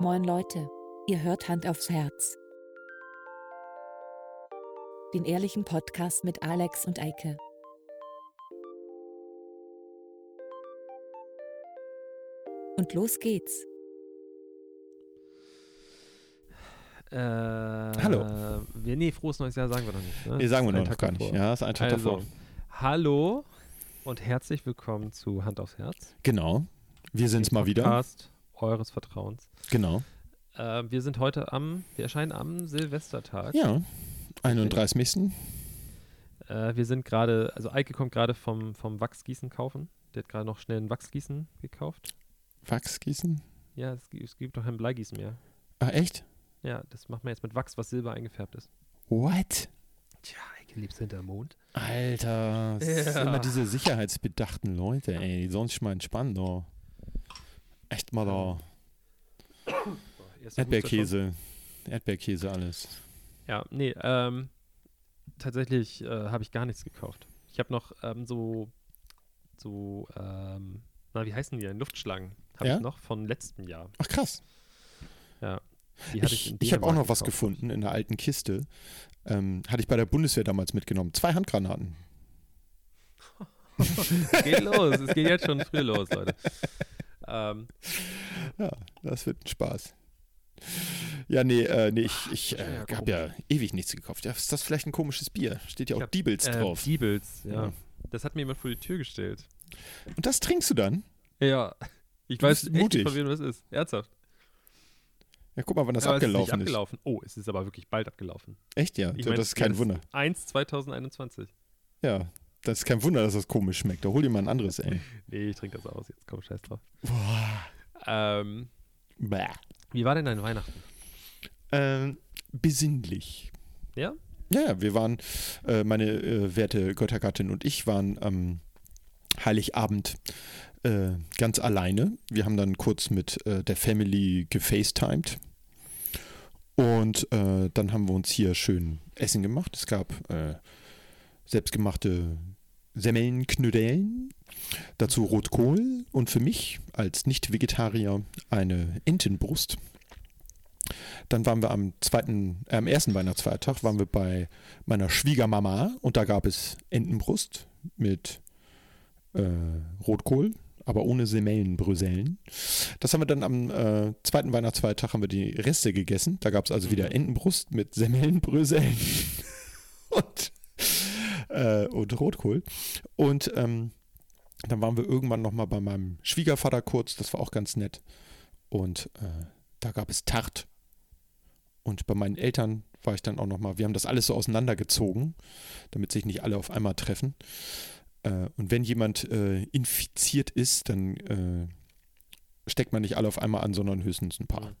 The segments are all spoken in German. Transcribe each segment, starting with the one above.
Moin Leute, ihr hört Hand aufs Herz. Den ehrlichen Podcast mit Alex und Eike. Und los geht's. Äh, Hallo. Wir, nee, frohes neues Jahr sagen wir noch nicht. Ne? Nee, sagen wir noch Tag gar nicht. Ja, ist ein Tag Also, davor. hallo und herzlich willkommen zu Hand aufs Herz. Genau. Wir sind's mal wieder. Podcast eures Vertrauens. Genau. Äh, wir sind heute am, wir erscheinen am Silvestertag. Ja. 31. Äh, wir sind gerade, also Eike kommt gerade vom, vom Wachsgießen kaufen. Der hat gerade noch schnell ein Wachsgießen gekauft. Wachsgießen? Ja, es, gibt- es gibt doch kein Bleigießen mehr. Ah, echt? Ja, das macht man jetzt mit Wachs, was silber eingefärbt ist. What? Tja, Eike lebst hinterm Mond. Alter, das sind Ja. immer diese sicherheitsbedachten Leute, ey. Die sollen sich mal entspannen, da. Da. Schon. Erdbeerkäse. Erdbeerkäse, alles. Ja, nee, ähm, tatsächlich äh, habe ich gar nichts gekauft. Ich habe noch ähm, so, so, ähm, na, wie heißen die denn? Luftschlangen habe Ja? ich noch von letztem Jahr. Ach, krass. Ja. Ich, ich habe auch noch was gekauft. gefunden in der alten Kiste. Ähm, hatte ich bei der Bundeswehr damals mitgenommen. Zwei Handgranaten. Es geht los, es geht jetzt schon früh los, Leute. Ähm, Ja, das wird ein Spaß. Ja, nee, äh, nee ich, ich ist ja äh, habe ja ewig nichts gekauft. Ja, ist das vielleicht ein komisches Bier? Steht ja auch Diebels äh, drauf. Diebels, ja. Ja. Das hat mir jemand vor die Tür gestellt. Und das trinkst du dann? Ja. Ich Du weiß echt nicht, von wem das ist. Ernsthaft. Ja, guck mal, wann das Aber es ist abgelaufen ist. abgelaufen. Oh, es ist aber wirklich bald abgelaufen. Echt, ja. Ich mein, das ist kein Wunder. 1 2021. Ja, das ist kein Wunder, dass das komisch schmeckt. Da hol dir mal ein anderes, ey. Nee, ich trinke das aus. Jetzt komm, scheiß drauf. Boah. Ähm, Bäh. wie war denn dein Weihnachten? Ähm, besinnlich. Ja? Ja, wir waren, äh, meine äh, werte Göttergattin und ich waren am Heiligabend äh, ganz alleine. Wir haben dann kurz mit äh, der Family gefacetimed. Und äh, dann haben wir uns hier schön Essen gemacht. Es gab äh, selbstgemachte Semmeln, Knödeln, dazu Rotkohl und für mich als Nicht-Vegetarier eine Entenbrust. Dann waren wir am zweiten, äh, am ersten Weihnachtsfeiertag waren wir bei meiner Schwiegermama und da gab es Entenbrust mit äh, Rotkohl, aber ohne Semellenbrösellen. Das haben wir dann am äh, zweiten Weihnachtsfeiertag haben wir die Reste gegessen. Da gab es also wieder Mhm. Entenbrust mit Semellenbröseln und, äh, und Rotkohl. Und ähm, dann waren wir irgendwann nochmal bei meinem Schwiegervater kurz, das war auch ganz nett. Und äh, da gab es Tart. Und bei meinen Eltern war ich dann auch nochmal, wir haben das alles so auseinandergezogen, damit sich nicht alle auf einmal treffen. Äh, und wenn jemand äh, infiziert ist, dann äh, steckt man nicht alle auf einmal an, sondern höchstens ein paar. Mhm.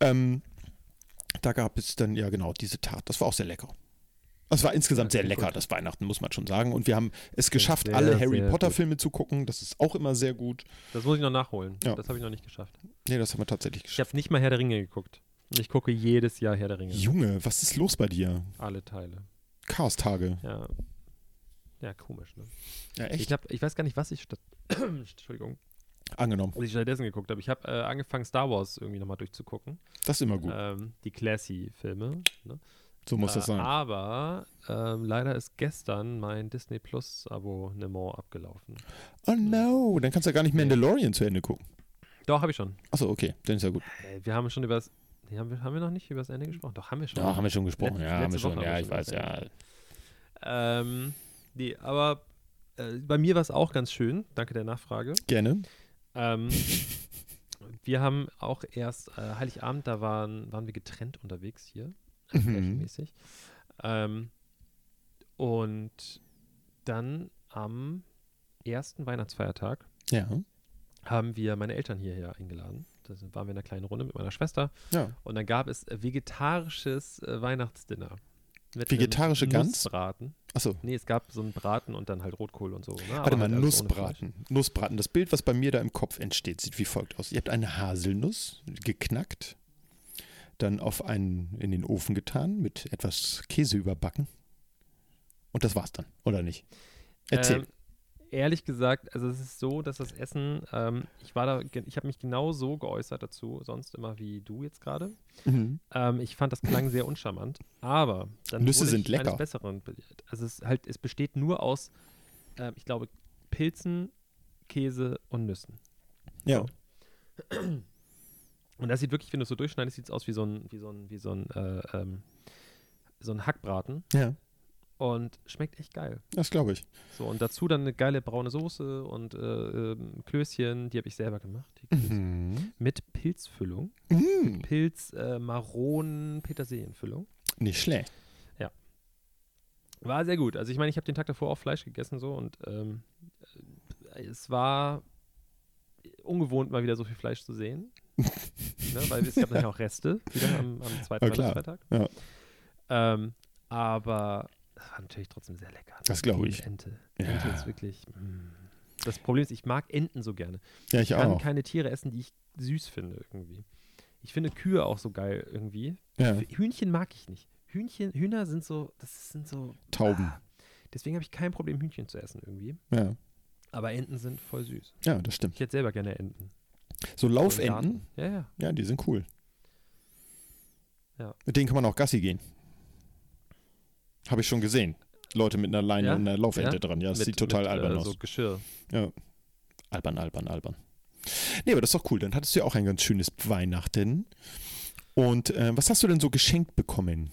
Ähm, da gab es dann, ja genau, diese Tat. Das war auch sehr lecker. Es war insgesamt sehr lecker, das Weihnachten, muss man schon sagen. Und wir haben es geschafft, sehr, alle Harry sehr Potter gut. Filme zu gucken. Das ist auch immer sehr gut. Das muss ich noch nachholen. Ja. Das habe ich noch nicht geschafft. Nee, das haben wir tatsächlich Ich geschafft. habe nicht mal Herr der Ringe geguckt. Und ich gucke jedes Jahr Herr der Ringe. Junge, was ist los bei dir? Alle Teile. Chaos-Tage. Ja. Ja, komisch, ne? Ja, Ich, hab, ich weiß gar nicht, was ich statt. Entschuldigung. Angenommen. Was ich stattdessen geguckt habe. Ich habe äh, angefangen, Star Wars irgendwie nochmal durchzugucken. Das ist immer gut. Ähm, die Classy-Filme. Ne? So muss das Äh, sein. Aber ähm, leider ist gestern mein Disney Plus Abonnement abgelaufen. Oh no, dann kannst du ja gar nicht Mandalorian zu Ende gucken. Doch, habe ich schon. Achso, okay, dann ist ja gut. Äh, wir haben schon über das. Nee, haben, wir, haben wir noch nicht über das Ende gesprochen? Doch, haben wir schon. Ja, haben wir schon gesprochen. Letzte- ja, haben wir schon. Woche Ja, ich wir weiß, schon ja. Ähm, nee, aber äh, bei mir war es auch ganz schön. Danke der Nachfrage. Gerne. Ähm, wir haben auch erst äh, Heiligabend, da waren, waren wir getrennt unterwegs hier, Mhm. mäßig. Ähm, und dann am ersten Weihnachtsfeiertag Ja. haben wir meine Eltern hierher eingeladen. Da waren wir in einer kleinen Runde mit meiner Schwester. Ja. Und dann gab es äh, vegetarisches äh, Weihnachtsdinner. Vegetarische Gans? Nussbraten. Achso. Nee, es gab so einen Braten und dann halt Rotkohl und so. Ne? Warte Aber mal, halt. Nussbraten. Nussbraten. Das Bild, was bei mir da im Kopf entsteht, sieht wie folgt aus. Ihr habt eine Haselnuss geknackt, dann auf einen in den Ofen getan, mit etwas Käse überbacken. Und das war's dann, oder nicht? Erzähl. Ähm, ehrlich gesagt, also es ist so, dass das Essen, ähm, ich war da, ich habe mich genau so geäußert dazu, sonst immer wie du jetzt gerade. Mhm. Ähm, ich fand das klang sehr uncharmant, aber dann Nüsse wurde sind ich eines lecker. Besseren belehrt. Also es halt, es besteht nur aus, ähm, ich glaube, Pilzen, Käse und Nüssen. Ja. Und das sieht wirklich, wenn du es so durchschneidest, sieht es aus wie so ein, wie so ein, wie so ein, äh, ähm, so ein Hackbraten Ja, und schmeckt echt geil. das glaube ich. So, und dazu dann eine geile braune Soße und äh, ähm, Klößchen, die habe ich selber gemacht. Mhm. Mit Pilzfüllung. Mhm. Pilz, äh, Maronen, Petersilienfüllung. Nicht schlecht. War sehr gut. Also ich meine, ich habe den Tag davor auch Fleisch gegessen so und ähm, äh, es war ungewohnt, mal wieder so viel Fleisch zu sehen. ne, weil es gab natürlich auch Reste wieder am, am zweiten. Weihnachtsfeiertag. Ja. Ähm, aber war natürlich trotzdem sehr lecker. Das glaub Die ich. Ente. Ja. Ente ist wirklich. Mm. Das Problem ist, ich mag Enten so gerne. Ja, ich Ich kann auch. keine Tiere essen, die ich süß finde irgendwie. Ich finde Kühe auch so geil irgendwie. Ja, Hühnchen mag ich nicht. Hühnchen, Hühner sind so, das sind so. Tauben. Ah, deswegen habe ich kein Problem, Hühnchen zu essen irgendwie. Ja, Aber Enten sind voll süß. ja, das stimmt. Ich hätte selber gerne Enten. So Garten. Ja, ja. ja, die sind cool. Ja. Mit denen kann man auch Gassi gehen. Habe ich schon gesehen. Leute mit einer Leine Ja? und einer Laufente Ja? dran. Ja, das Mit- sieht total mit, albern äh, aus. So Geschirr. Albern, albern, albern. Nee, aber das ist doch cool. Dann hattest du ja auch ein ganz schönes Weihnachten. Und äh, was hast du denn so geschenkt bekommen?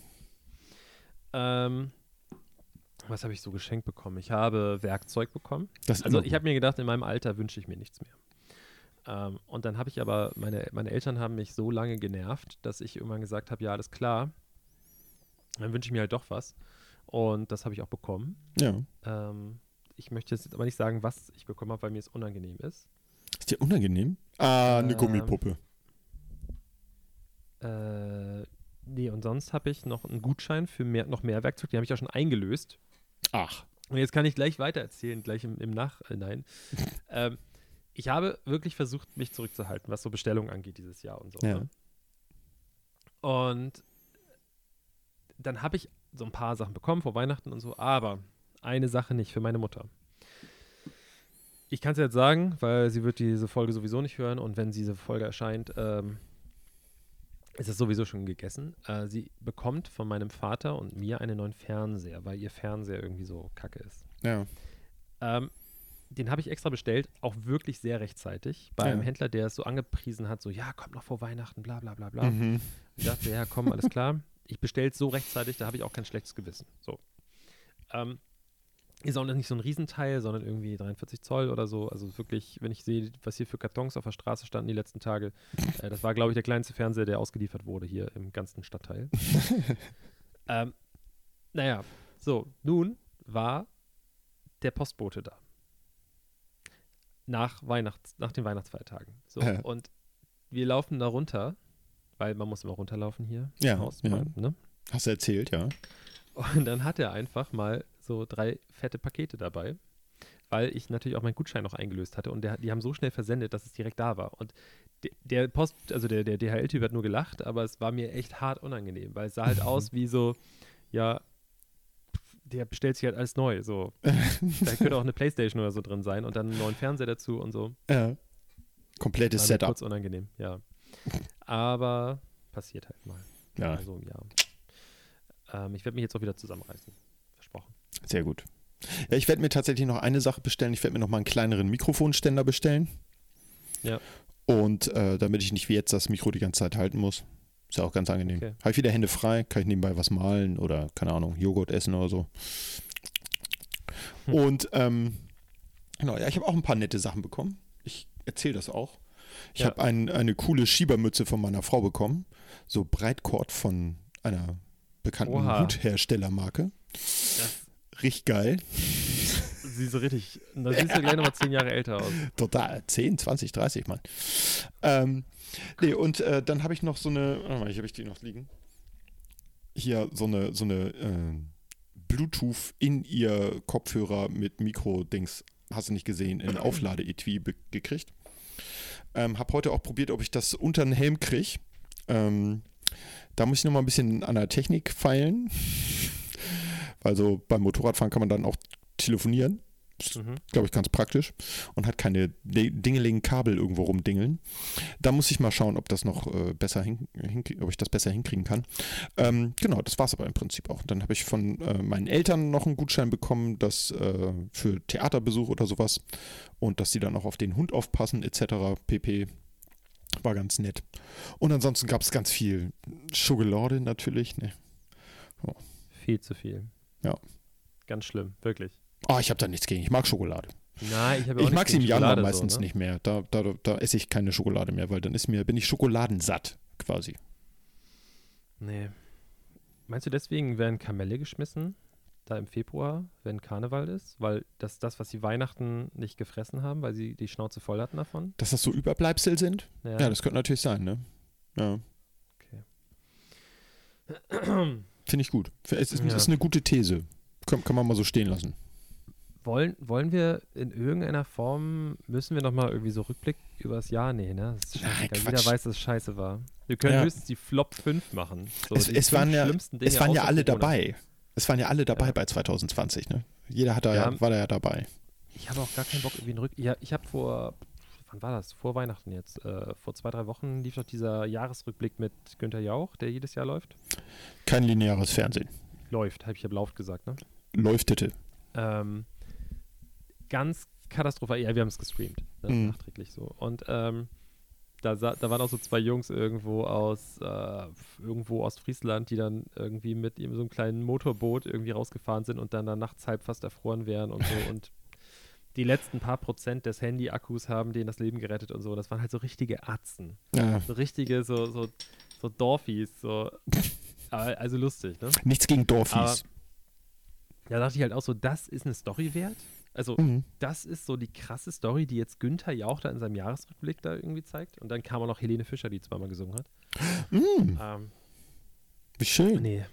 Ähm, was habe ich so geschenkt bekommen? Ich habe Werkzeug bekommen. Das Also ich habe mir gedacht, in meinem Alter wünsche ich mir nichts mehr. Ähm, und dann habe ich aber, meine, meine Eltern haben mich so lange genervt, dass ich irgendwann gesagt habe, ja, alles klar, dann wünsche ich mir halt doch was. Und das habe ich auch bekommen. Ja. Ähm, ich möchte jetzt aber nicht sagen, was ich bekommen habe, weil mir es unangenehm ist. Ist dir unangenehm? Ah, eine Ähm, Gummipuppe. Äh, nee, und sonst habe ich noch einen Gutschein für mehr, noch mehr Werkzeug, den habe ich auch schon eingelöst. Ach. Und jetzt kann ich gleich weitererzählen, gleich im, im Nachhinein. ähm, ich habe wirklich versucht, mich zurückzuhalten, was so Bestellungen angeht dieses Jahr und so. Ja. Ne? Und dann habe ich so ein paar Sachen bekommen vor Weihnachten und so, aber eine Sache nicht für meine Mutter. Ich kann es jetzt sagen, weil sie wird diese Folge sowieso nicht hören und wenn diese Folge erscheint, ähm, ist es sowieso schon gegessen. Äh, sie bekommt von meinem Vater und mir einen neuen Fernseher, weil ihr Fernseher irgendwie so kacke ist. Ja. Ähm, den habe ich extra bestellt, auch wirklich sehr rechtzeitig, bei Ja. einem Händler, der es so angepriesen hat, so, ja, kommt noch vor Weihnachten, bla bla bla bla. Mhm. Ich dachte, ja, komm, alles klar. Ich bestelle es so rechtzeitig, da habe ich auch kein schlechtes Gewissen. So. Ähm, ist auch nicht so ein Riesenteil, sondern irgendwie 43 Zoll oder so. Also wirklich, wenn ich sehe, was hier für Kartons auf der Straße standen die letzten Tage, äh, das war, glaube ich, der kleinste Fernseher, der ausgeliefert wurde hier im ganzen Stadtteil. ähm, naja, so, nun war der Postbote da. Nach, Weihnachts-, nach den Weihnachtsfeiertagen. So, Ja. und wir laufen da runter, weil man muss immer runterlaufen hier. Ja, Haus, ja. man, ne? Hast du erzählt, ja. Und dann hat er einfach mal so drei fette Pakete dabei, weil ich natürlich auch meinen Gutschein noch eingelöst hatte und der, die haben so schnell versendet, dass es direkt da war. Und de, der Post, also der, der DHL-Typ hat nur gelacht, aber es war mir echt hart unangenehm, weil es sah halt aus wie so, ja, der bestellt sich halt alles neu. So. da könnte auch eine Playstation oder so drin sein und dann einen neuen Fernseher dazu und so. Ja. Komplettes War Setup. kurz unangenehm, ja. Aber passiert halt mal. Ja, Also im Jahr. Ähm, ich werde mich jetzt auch wieder zusammenreißen. Versprochen. sehr gut. Ja, ich werde mir tatsächlich noch eine Sache bestellen. Ich werde mir noch mal einen kleineren Mikrofonständer bestellen. Ja. Und äh, damit ich nicht wie jetzt das Mikro die ganze Zeit halten muss. Ist ja auch ganz angenehm. Okay. Habe ich wieder Hände frei, kann ich nebenbei was malen oder, keine Ahnung, Joghurt essen oder so. Hm. Und ähm, genau, ja, ich habe auch ein paar nette Sachen bekommen. Ich erzähle das auch. Ich Ja. habe ein, eine coole Schiebermütze von meiner Frau bekommen. So Breitkord von einer bekannten Oha. Hutherstellermarke. Das Richtig geil. Sieht so richtig. Da siehst du gleich nochmal zehn Jahre älter aus. Total. 10, 20, 30, Mann. Ähm, nee, und äh, dann habe ich noch so eine, warte mal, hier habe ich die noch liegen. Hier so eine, so eine äh, Bluetooth in ihr Kopfhörer mit Mikro-Dings, hast du nicht gesehen, in Auflade-Etui gekriegt. Ähm, hab heute auch probiert, ob ich das unter den Helm kriege. Ähm, da muss ich noch mal ein bisschen an der Technik feilen. Also beim Motorradfahren kann man dann auch telefonieren. Mhm. glaube ich, ganz praktisch und hat keine di- dingeligen Kabel irgendwo rumdingeln. Da muss ich mal schauen, ob das noch äh, besser ob ich das besser hinkriegen kann. Ähm, genau, das war es aber im Prinzip auch. Dann habe ich von äh, meinen Eltern noch einen Gutschein bekommen, das äh, für Theaterbesuch oder sowas und dass sie dann auch auf den Hund aufpassen etc. pp. War ganz nett. Und ansonsten gab es ganz viel Schokolade natürlich. Ne? Viel zu viel. Ja. Ganz schlimm, wirklich. Ah, ich habe da nichts gegen. Ich mag Schokolade. Nein, ich ja Ich mag sie im Januar meistens so, ne? nicht mehr. Da, da, da esse ich keine Schokolade mehr, weil dann ist mir, bin ich schokoladensatt quasi. Nee. Meinst du, deswegen werden Kamelle geschmissen? Da im Februar, wenn Karneval ist? Weil das das, was sie Weihnachten nicht gefressen haben, weil sie die Schnauze voll hatten davon? Dass das so Überbleibsel sind? Ja, das könnte natürlich sein, ne? Ja. Finde ich gut. Es ist, Ja. ist eine gute These. Kann, kann man mal so stehen lassen. Wollen, wollen wir in irgendeiner Form, müssen wir nochmal irgendwie so Rückblick über das Jahr? Nee, ne? Das ist Nein. Jeder weiß, dass es scheiße war. Wir können Ja. höchstens die Flop 5 machen. So, es, es, waren ja, Dinge es waren ja alle Corona. dabei. Es waren ja alle dabei Ja. bei 2020, ne? Jeder hat da Ja. war da ja dabei. Ich habe auch gar keinen Bock, irgendwie einen Rück... Ja, ich habe vor... Wann war das? Vor Weihnachten jetzt. Äh, vor zwei, drei Wochen lief doch dieser Jahresrückblick mit Günther Jauch, der jedes Jahr läuft. Kein lineares Fernsehen. Läuft, habe ich ja laut gesagt, ne? Läuftete. Ähm, ganz katastrophal. Ja, wir haben es gestreamt. Ne? Mhm. Nachträglich so. Und ähm, da, da waren auch so zwei Jungs irgendwo aus äh, irgendwo aus Friesland, die dann irgendwie mit ihm so einem kleinen Motorboot irgendwie rausgefahren sind und dann da nachts halb fast erfroren wären und so. und die letzten paar Prozent des Handy-Akkus haben denen das Leben gerettet und so. Das waren halt so richtige Atzen. Ja. So richtige, so, so, so Dorfies. So. Also lustig, ne? Nichts gegen Dorfies. Aber da dachte ich halt auch so, das ist eine Story wert. Also, Mhm. das ist so die krasse Story, die jetzt Günther Jauch da in seinem Jahresrückblick da irgendwie zeigt. Und dann kam auch noch Helene Fischer, die zweimal gesungen hat. Mhm. Ähm, Wie schön. nee.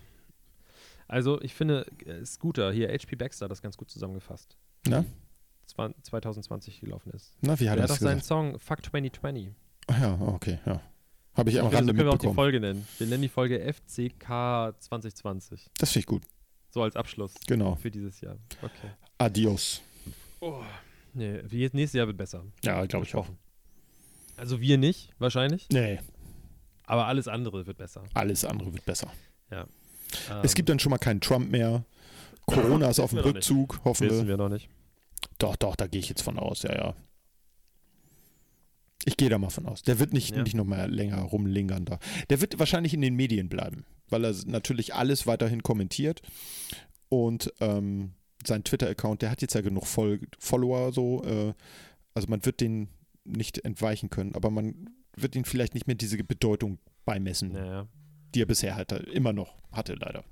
Also, ich finde, äh, Scooter, hier H.P. Baxter, hat das ganz gut zusammengefasst. Na? Zwan- 2020 gelaufen ist. Na, wie hat er er das seinen gesagt? Song Fuck 2020. Ach ja, okay, ja. Habe ich am Okay, Rande so können wir auch die mitbekommen. Folge nennen. Wir nennen die Folge FCK 2020. Das finde ich gut. So als Abschluss Genau. für dieses Jahr. Okay. Adios. Oh. Nee, nächstes Jahr wird besser. Ja, glaube ich auch. Also wir nicht, wahrscheinlich. Nee, Aber alles andere wird besser. alles andere wird besser. Ähm, es gibt dann schon mal keinen Trump mehr. Corona ist auf dem wir noch nicht. Rückzug, hoffen wissen wir. wir noch nicht. Doch, doch, da gehe ich jetzt von aus, ja, ja. Ich gehe da mal von aus. Der wird nicht, Ja. nicht noch mal länger rumlingern da. Der wird wahrscheinlich in den Medien bleiben, weil er natürlich alles weiterhin kommentiert. Und ähm, sein Twitter-Account, der hat jetzt ja genug Fol Follower so. Äh, also man wird den nicht entweichen können, aber man wird ihn vielleicht nicht mehr diese Bedeutung beimessen, Naja. die er bisher hatte, immer noch hatte, leider.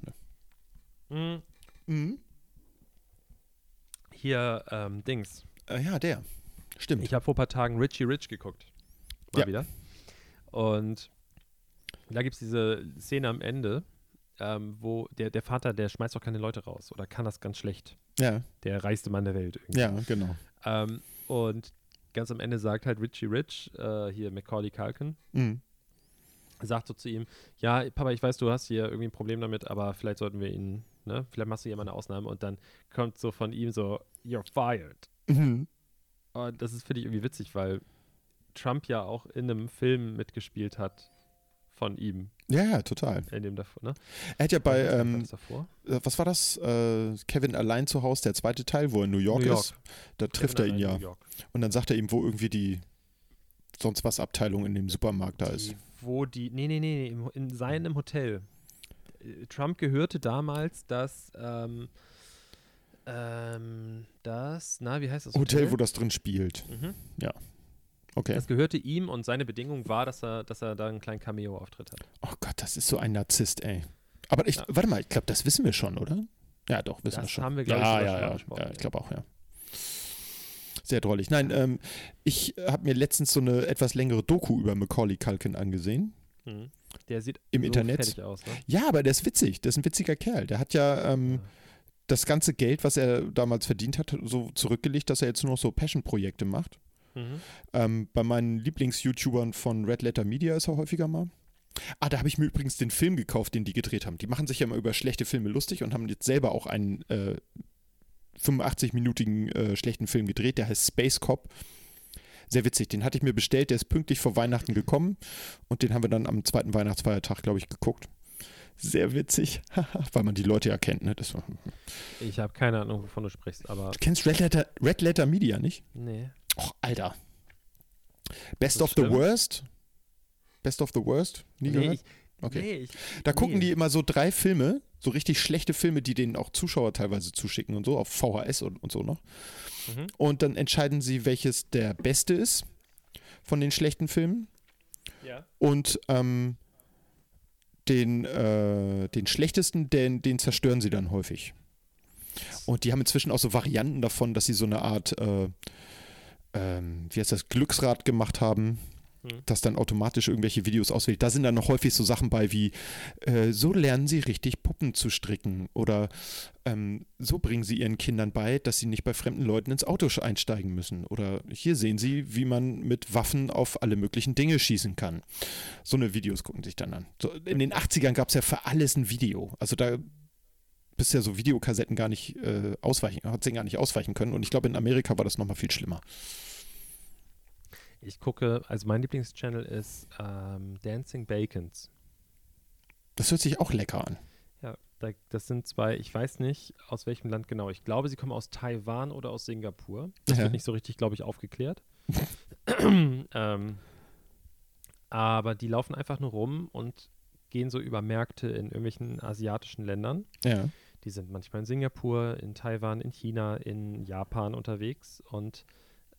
Ne? Mhm. Mhm. Hier, ähm, Dings. Äh, ja, der. Stimmt. Ich habe vor ein paar Tagen Richie Rich geguckt. Mal Ja. wieder. Und da gibt es diese Szene am Ende, ähm, wo der, der Vater, der schmeißt doch keine Leute raus oder kann das ganz schlecht. ja, Der reichste Mann der Welt irgendwie. ja, genau. Ähm, und ganz am Ende sagt halt Richie Rich, äh, hier Macaulay Culkin, Mhm. sagt so zu ihm, ja, Papa, ich weiß, du hast hier irgendwie ein Problem damit, aber vielleicht sollten wir ihn, ne, vielleicht machst du hier mal eine Ausnahme und dann kommt so von ihm so, you're fired. Mhm. Und das ist, finde ich, irgendwie witzig, weil Trump ja auch in einem Film mitgespielt hat von ihm, Ja, ja, total. in dem davor, ne? Er hat ja bei, ähm, äh, was war das? Äh, Kevin allein zu Hause, der zweite Teil, wo er in New York, New York. ist. Da trifft er ihn ja. Und dann sagt er ihm, wo irgendwie die sonst was Abteilung in dem Supermarkt da ist. Die, wo die, nee, nee, nee, nee, im, in seinem Hotel. Äh, Trump gehörte damals das, ähm, ähm, das, na, wie heißt das Hotel, wo das drin spielt. Mhm. Okay. Das gehörte ihm und seine Bedingung war, dass er, dass er da einen kleinen Cameo-Auftritt hat. oh Gott, das ist so ein Narzisst, ey. Aber ich, Ja. warte mal, ich glaube, das wissen wir schon, oder? Ja, doch, wissen Das wir schon. haben wir, glaub ich, ja, sogar ja, ja, besprochen, ja. Ich ja. glaube auch, ja. Sehr drollig. Nein, ähm, ich habe mir letztens so eine etwas längere Doku über Macaulay Culkin angesehen. Mhm. Der sieht Im so Internet? fertig aus, ne? Ja, aber der ist witzig. Der ist ein witziger Kerl. Der hat ja ähm, Ja. das ganze Geld, was er damals verdient hat, so zurückgelegt, dass er jetzt nur noch so Passion-Projekte macht. Mhm. Ähm, bei meinen Lieblings-YouTubern von Red Letter Media ist er häufiger mal. Ah, da habe ich mir übrigens den Film gekauft, den die gedreht haben. Die machen sich ja immer über schlechte Filme lustig und haben jetzt selber auch einen äh, 85-minütigen äh, schlechten Film gedreht, der heißt Space Cop. Sehr witzig, den hatte ich mir bestellt, der ist pünktlich vor Weihnachten gekommen und den haben wir dann am zweiten Weihnachtsfeiertag, glaube ich, geguckt. Sehr witzig, weil man die Leute ja kennt. Ne? Das war, Ich habe keine Ahnung, wovon du sprichst, aber du kennst Red Letter, Red Letter Media nicht? nee. Och, Alter. Best of das the? Worst? Best of the Worst? Nie Nee, gehört? ich, Okay. nee, ich, Da gucken nee. die immer so drei Filme, so richtig schlechte Filme, die denen auch Zuschauer teilweise zuschicken und so, auf VHS und, und so noch. Mhm. Und dann entscheiden sie, welches der beste ist von den schlechten Filmen. Ja. Und ähm, den, äh, den schlechtesten, den, den zerstören sie dann häufig. Und die haben inzwischen auch so Varianten davon, dass sie so eine Art, äh, ähm, wie heißt das, Glücksrad gemacht haben, Mhm. das dann automatisch irgendwelche Videos auswählt. Da sind dann noch häufig so Sachen bei wie, äh, so lernen sie richtig Puppen zu stricken oder ähm, so bringen sie ihren Kindern bei, dass sie nicht bei fremden Leuten ins Auto einsteigen müssen. Oder hier sehen sie, wie man mit Waffen auf alle möglichen Dinge schießen kann. So eine Videos gucken sich dann an. So, in den 80ern gab es ja für alles ein Video. Also da bist ja so Videokassetten gar nicht äh, ausweichen, hat sie gar nicht ausweichen können. Und ich glaube, in Amerika war das nochmal viel schlimmer. Ich gucke, also mein Lieblingschannel ist ähm, Dancing Bacons. Das hört sich auch lecker an. Ja, da, das sind zwei, ich weiß nicht, aus welchem Land genau. Ich glaube, sie kommen aus Taiwan oder aus Singapur. Das Ja. wird nicht so richtig, glaube ich, aufgeklärt. ähm, aber die laufen einfach nur rum und gehen so über Märkte in irgendwelchen asiatischen Ländern. Ja. Die sind manchmal in Singapur, in Taiwan, in China, in Japan unterwegs und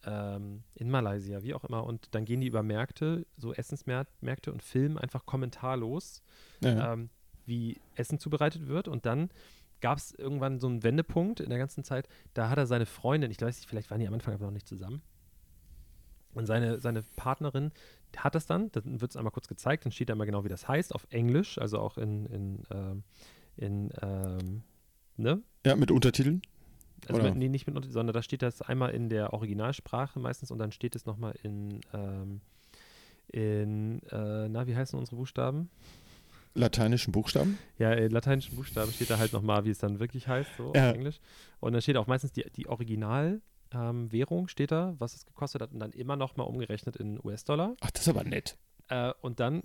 ähm, in Malaysia, wie auch immer. Und dann gehen die über Märkte, so Essensmärkte und filmen einfach kommentarlos, ja. ähm, wie Essen zubereitet wird. Und dann gab es irgendwann so einen Wendepunkt in der ganzen Zeit. Da hat er seine Freundin, ich weiß nicht, vielleicht waren die am Anfang aber noch nicht zusammen. Und seine, seine Partnerin hat das dann, dann wird es einmal kurz gezeigt, dann steht da immer genau, wie das heißt, auf Englisch, also auch in, in, ähm, in ähm, ne? ja, mit Untertiteln. Also mit, nee, nicht mit, Unter- sondern da steht das einmal in der Originalsprache meistens und dann steht es nochmal in, ähm, in, äh, na, wie heißen unsere Buchstaben? Lateinischen Buchstaben. Ja, in lateinischen Buchstaben steht da halt nochmal, wie es dann wirklich heißt, so Ja. auf Englisch. Und dann steht auch meistens die, die Originalwährung, ähm, Währung steht da, was es gekostet hat und dann immer nochmal umgerechnet in US-Dollar. Ach, das ist aber nett. Äh, und dann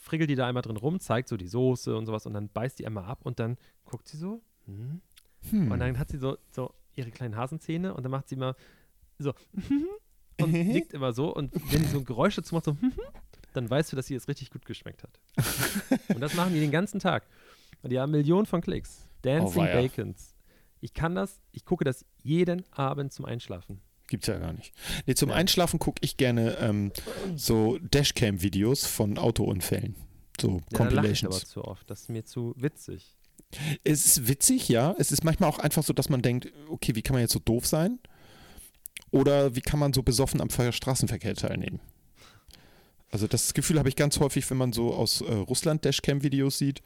friggelt die da einmal drin rum, zeigt so die Soße und sowas und dann beißt die einmal ab und dann guckt sie so, hm, Hm. Und dann hat sie so, so ihre kleinen Hasenzähne und dann macht sie immer so und nickt immer so. Und wenn die so ein Geräusch dazu macht, so dann weißt du, dass sie es richtig gut geschmeckt hat. und das machen die den ganzen Tag. Und die haben Millionen von Klicks. Dancing Oh. Bacons. Ich kann das, ich gucke das jeden Abend zum Einschlafen. Gibt's ja gar nicht. Nee, zum Ja. Einschlafen gucke ich gerne ähm, so Dashcam-Videos von Autounfällen. So Ja, da lache ich aber Compilations. zu oft. Das ist mir zu witzig. es ist witzig, ja. Es ist manchmal auch einfach so, dass man denkt, okay, wie kann man jetzt so doof sein? Oder wie kann man so besoffen am Ver- Straßenverkehr teilnehmen? Also das Gefühl habe ich ganz häufig, wenn man so aus äh, Russland Dashcam-Videos sieht,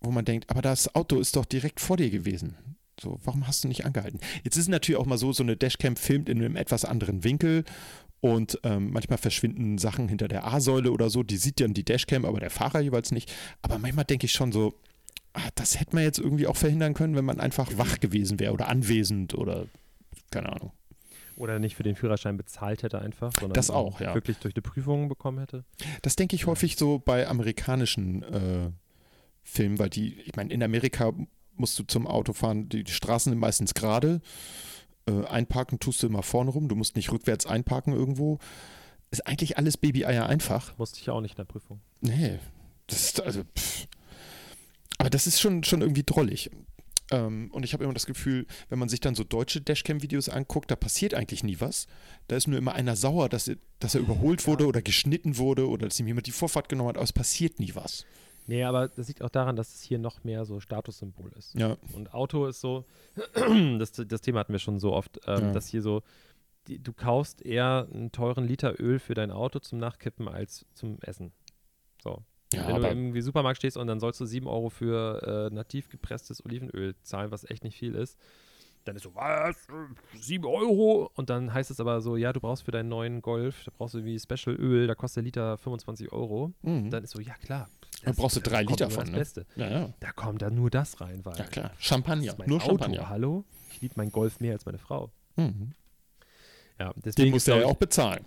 wo man denkt, aber das Auto ist doch direkt vor dir gewesen. So, warum hast du nicht angehalten? Jetzt ist es natürlich auch mal so, so eine Dashcam filmt in einem etwas anderen Winkel und ähm, manchmal verschwinden Sachen hinter der A-Säule oder so. Die sieht dann die Dashcam, aber der Fahrer jeweils nicht. Aber manchmal denke ich schon so, ah, das hätte man jetzt irgendwie auch verhindern können, wenn man einfach wach gewesen wäre oder anwesend oder keine Ahnung. Oder nicht für den Führerschein bezahlt hätte einfach, sondern Das auch, ja. wirklich durch eine Prüfung bekommen hätte. Das denke ich häufig so bei amerikanischen äh, Filmen, weil die, ich meine, in Amerika musst du zum Autofahren, die, die Straßen sind meistens gerade. Äh, einparken tust du immer vorne rum, du musst nicht rückwärts einparken irgendwo. Ist eigentlich alles Baby-Eier einfach. Musste ich ja auch nicht in der Prüfung. Nee, das ist also. Pff. Aber das ist schon, schon irgendwie drollig. Ähm, und ich habe immer das Gefühl, wenn man sich dann so deutsche Dashcam-Videos anguckt, da passiert eigentlich nie was. Da ist nur immer einer sauer, dass, er- dass er überholt wurde oder geschnitten wurde oder dass ihm jemand die Vorfahrt genommen hat, aber es passiert nie was. Nee, aber das liegt auch daran, dass es hier noch mehr so Statussymbol ist. Ja, Und Auto ist so, das, das Thema hatten wir schon so oft, ähm, Ja. dass hier so, die, du kaufst eher einen teuren Liter Öl für dein Auto zum Nachkippen als zum Essen. So. ja Wenn du im Supermarkt stehst und dann sollst du 7 Euro für äh, nativ gepresstes Olivenöl zahlen, was echt nicht viel ist, dann ist so, was? 7 Euro? Und dann heißt es aber so, ja, du brauchst für deinen neuen Golf, da brauchst du irgendwie Special Öl, da kostet der Liter 25 Euro. mhm. Dann ist so, ja klar, Da brauchst du drei Liter von, das ne? Beste. Ja, ja. Da kommt dann nur das rein, weil Ja, klar. Champagner. Nur Auto, Champagner. hallo? Ich liebe meinen Golf mehr als meine Frau. Mhm. Ja, Den deswegen, musst ist, du ja auch bezahlen.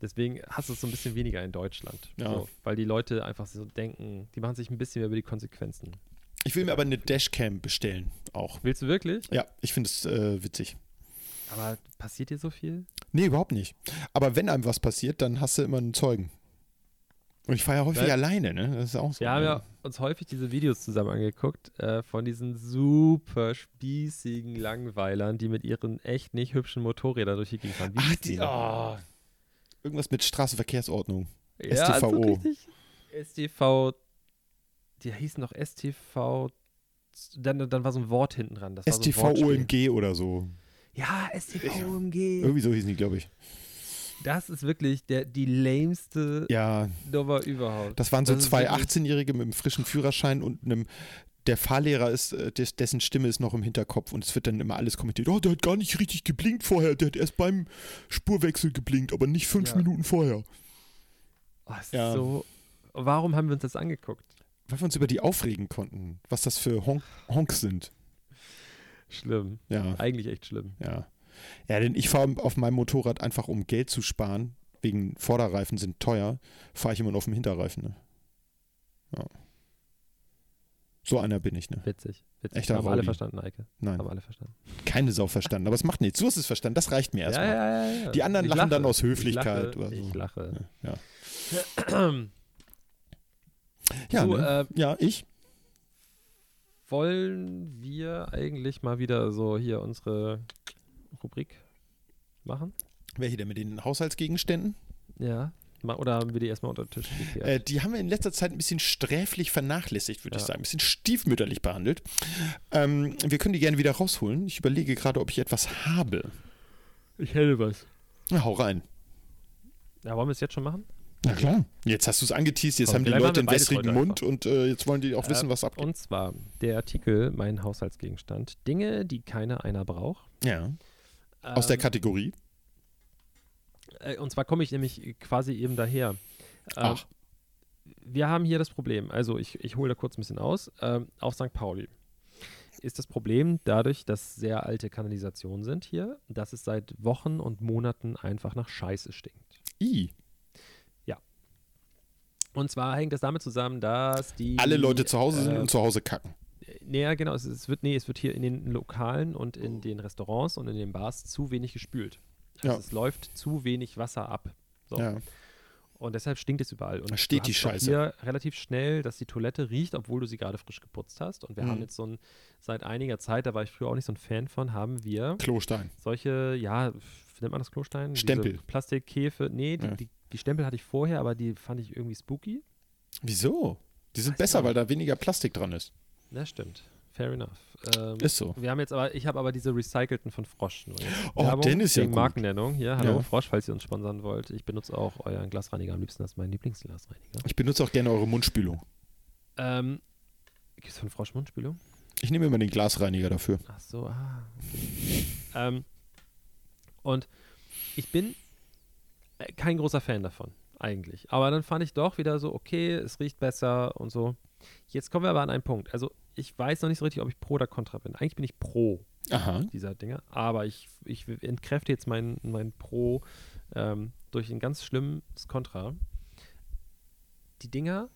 deswegen hast du es so ein bisschen weniger in Deutschland. Ja. So, weil die Leute einfach so denken, die machen sich ein bisschen mehr über die Konsequenzen. Ich will mir aber eine Dashcam bestellen, auch. Willst du wirklich? Ja, ich finde es äh, witzig. Aber passiert dir so viel? Nee, überhaupt nicht. Aber wenn einem was passiert, dann hast du immer einen Zeugen. Und ich fahre ja häufig Ja. alleine, ne? Das ist auch so. Wir haben ja uns häufig diese Videos zusammen angeguckt äh, von diesen super spießigen Langweilern, die mit ihren echt nicht hübschen Motorrädern durch die Gegend fahren. Wie Ach, die, oh. Irgendwas mit Straßenverkehrsordnung. Ja, STVO. also richtig. STV, die hießen noch STV, dann, dann war so ein Wort hinten dran. Das war so. STV-OMG oder so. Ja, STV-OMG. Irgendwie so hießen die, glaube ich. Das ist wirklich der, die lämste Ja, Nummer überhaupt. das waren so Das zwei wirklich- 18-Jährige mit einem frischen Führerschein und einem. Der Fahrlehrer ist, äh, des, dessen Stimme ist noch im Hinterkopf und es wird dann immer alles kommentiert. Oh, der hat gar nicht richtig geblinkt vorher. Der hat erst beim Spurwechsel geblinkt, aber nicht fünf Ja. Minuten vorher. Oh, Ja. so, warum haben wir uns das angeguckt? Weil wir uns über die aufregen konnten, was das für Honk Honks sind. Schlimm. Ja. Eigentlich echt schlimm. Ja. Ja, denn ich fahre auf meinem Motorrad einfach, um Geld zu sparen. Wegen Vorderreifen sind teuer, fahre ich immer nur auf dem Hinterreifen. Ne? Ja. So einer bin ich, ne? Witzig. Witzig. Echter haben alle Rowdy. verstanden, Eike. Nein, Haben alle verstanden. keine Sau verstanden. Aber es macht nichts. Du hast es verstanden. Das reicht mir erstmal. Ja, ja, ja. Die anderen Ich lachen dann lache. aus Höflichkeit Ich oder lache. so. Ich lache. Ja, ja, so, ne? äh, ja ich. wollen wir eigentlich mal wieder so hier unsere Rubrik machen? Wer hier denn mit den Haushaltsgegenständen? Ja. Oder haben wir die erstmal unter den Tisch gekehrt? Äh, die haben wir in letzter Zeit ein bisschen sträflich vernachlässigt, würde ich Ja. sagen. Ein bisschen stiefmütterlich behandelt. Ähm, wir können die gerne wieder rausholen. Ich überlege gerade, ob ich etwas habe. ich hätte was. Na, hau rein. Ja, wollen wir es jetzt schon machen? Na klar. Jetzt hast du es angeteased, jetzt Komm, haben die Leute wir beides wässrigen Mund und äh, jetzt wollen die auch wissen, Äh, was abgeht. Und zwar der Artikel, mein Haushaltsgegenstand. Dinge, die keiner einer braucht. Ja. Aus der Ähm, Kategorie. Äh, und zwar komme ich nämlich quasi eben daher. Ähm, Ach. Wir haben hier das Problem, also ich, ich hole da kurz ein bisschen aus. Ähm, auf St. Pauli ist das Problem dadurch, dass sehr alte Kanalisationen sind hier, dass es seit Wochen und Monaten einfach nach Scheiße stinkt. I. Und zwar hängt das damit zusammen, dass die. Alle Leute zu Hause sind äh, und zu Hause kacken. Naja, genau. Es, es, wird, nee, es wird hier in den Lokalen und in den Restaurants und in den Bars zu wenig gespült. Also Ja. es läuft zu wenig Wasser ab. So. Ja. Und deshalb stinkt es überall. Und Da steht die Scheiße. Hier relativ schnell, dass die Toilette riecht, obwohl du sie gerade frisch geputzt hast. Und wir Mhm. haben jetzt so ein, seit einiger Zeit, da war ich früher auch nicht so ein Fan von, haben wir Klostein. solche, ja, nennt man das Klostein? Diese Stempel. Plastikkäfe. Nee, die, Ja. die, die Stempel hatte ich vorher, aber die fand ich irgendwie spooky. Wieso? Die sind Weiß besser, weil da weniger Plastik dran ist. Das stimmt. Fair enough. Ähm, Ist so. Wir haben jetzt aber, ich habe aber diese recycelten von Frosch. Nur jetzt. Oh, Werbung den ist ja gut. Markennennung. Hier, hallo Ja. Frosch, falls ihr uns sponsern wollt. Ich benutze auch euren Glasreiniger am liebsten. Das ist mein Lieblingsglasreiniger. Ich benutze auch gerne eure Mundspülung. Ähm, Gibt es von Frosch Mundspülung? Ich nehme immer den Glasreiniger dafür. Ach so, ah. Okay. ähm, und ich bin äh, kein großer Fan davon, eigentlich. Aber dann fand ich doch wieder so, okay, es riecht besser und so. Jetzt kommen wir aber an einen Punkt. Also, ich weiß noch nicht so richtig, ob ich pro oder contra bin. Eigentlich bin ich pro Aha. dieser Dinge, aber ich, ich entkräfte jetzt mein, mein Pro ähm, durch ein ganz schlimmes Kontra. Die Dinger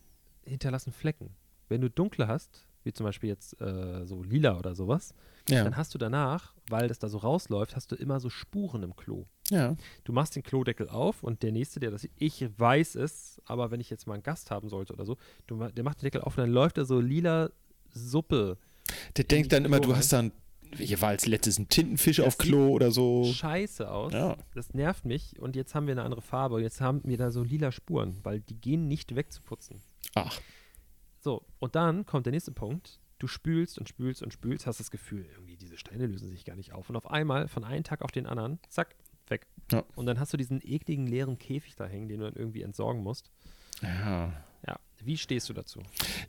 hinterlassen Flecken. Wenn du dunkle hast, wie zum Beispiel jetzt äh, so lila oder sowas, Ja. dann hast du danach, weil das da so rausläuft, hast du immer so Spuren im Klo. Ja. Du machst den Klodeckel auf und der Nächste, der das sieht, ich weiß es, aber wenn ich jetzt mal einen Gast haben sollte oder so, du, der macht den Deckel auf und dann läuft da so lila Suppe. Der denkt dann immer, Klo du rein. hast dann, hier war als letztes ein Tintenfisch Das auf Klo oder so. Scheiße aus. Ja. Das nervt mich und jetzt haben wir eine andere Farbe und jetzt haben wir da so lila Spuren, weil die gehen nicht wegzuputzen. Ach. So, und dann kommt der nächste Punkt. Du spülst und spülst und spülst, hast das Gefühl, irgendwie diese Steine lösen sich gar nicht auf. Und auf einmal, von einem Tag auf den anderen, zack, weg. Ja. Und dann hast du diesen ekligen leeren Käfig da hängen, den du dann irgendwie entsorgen musst. Ja. Ja, wie stehst du dazu?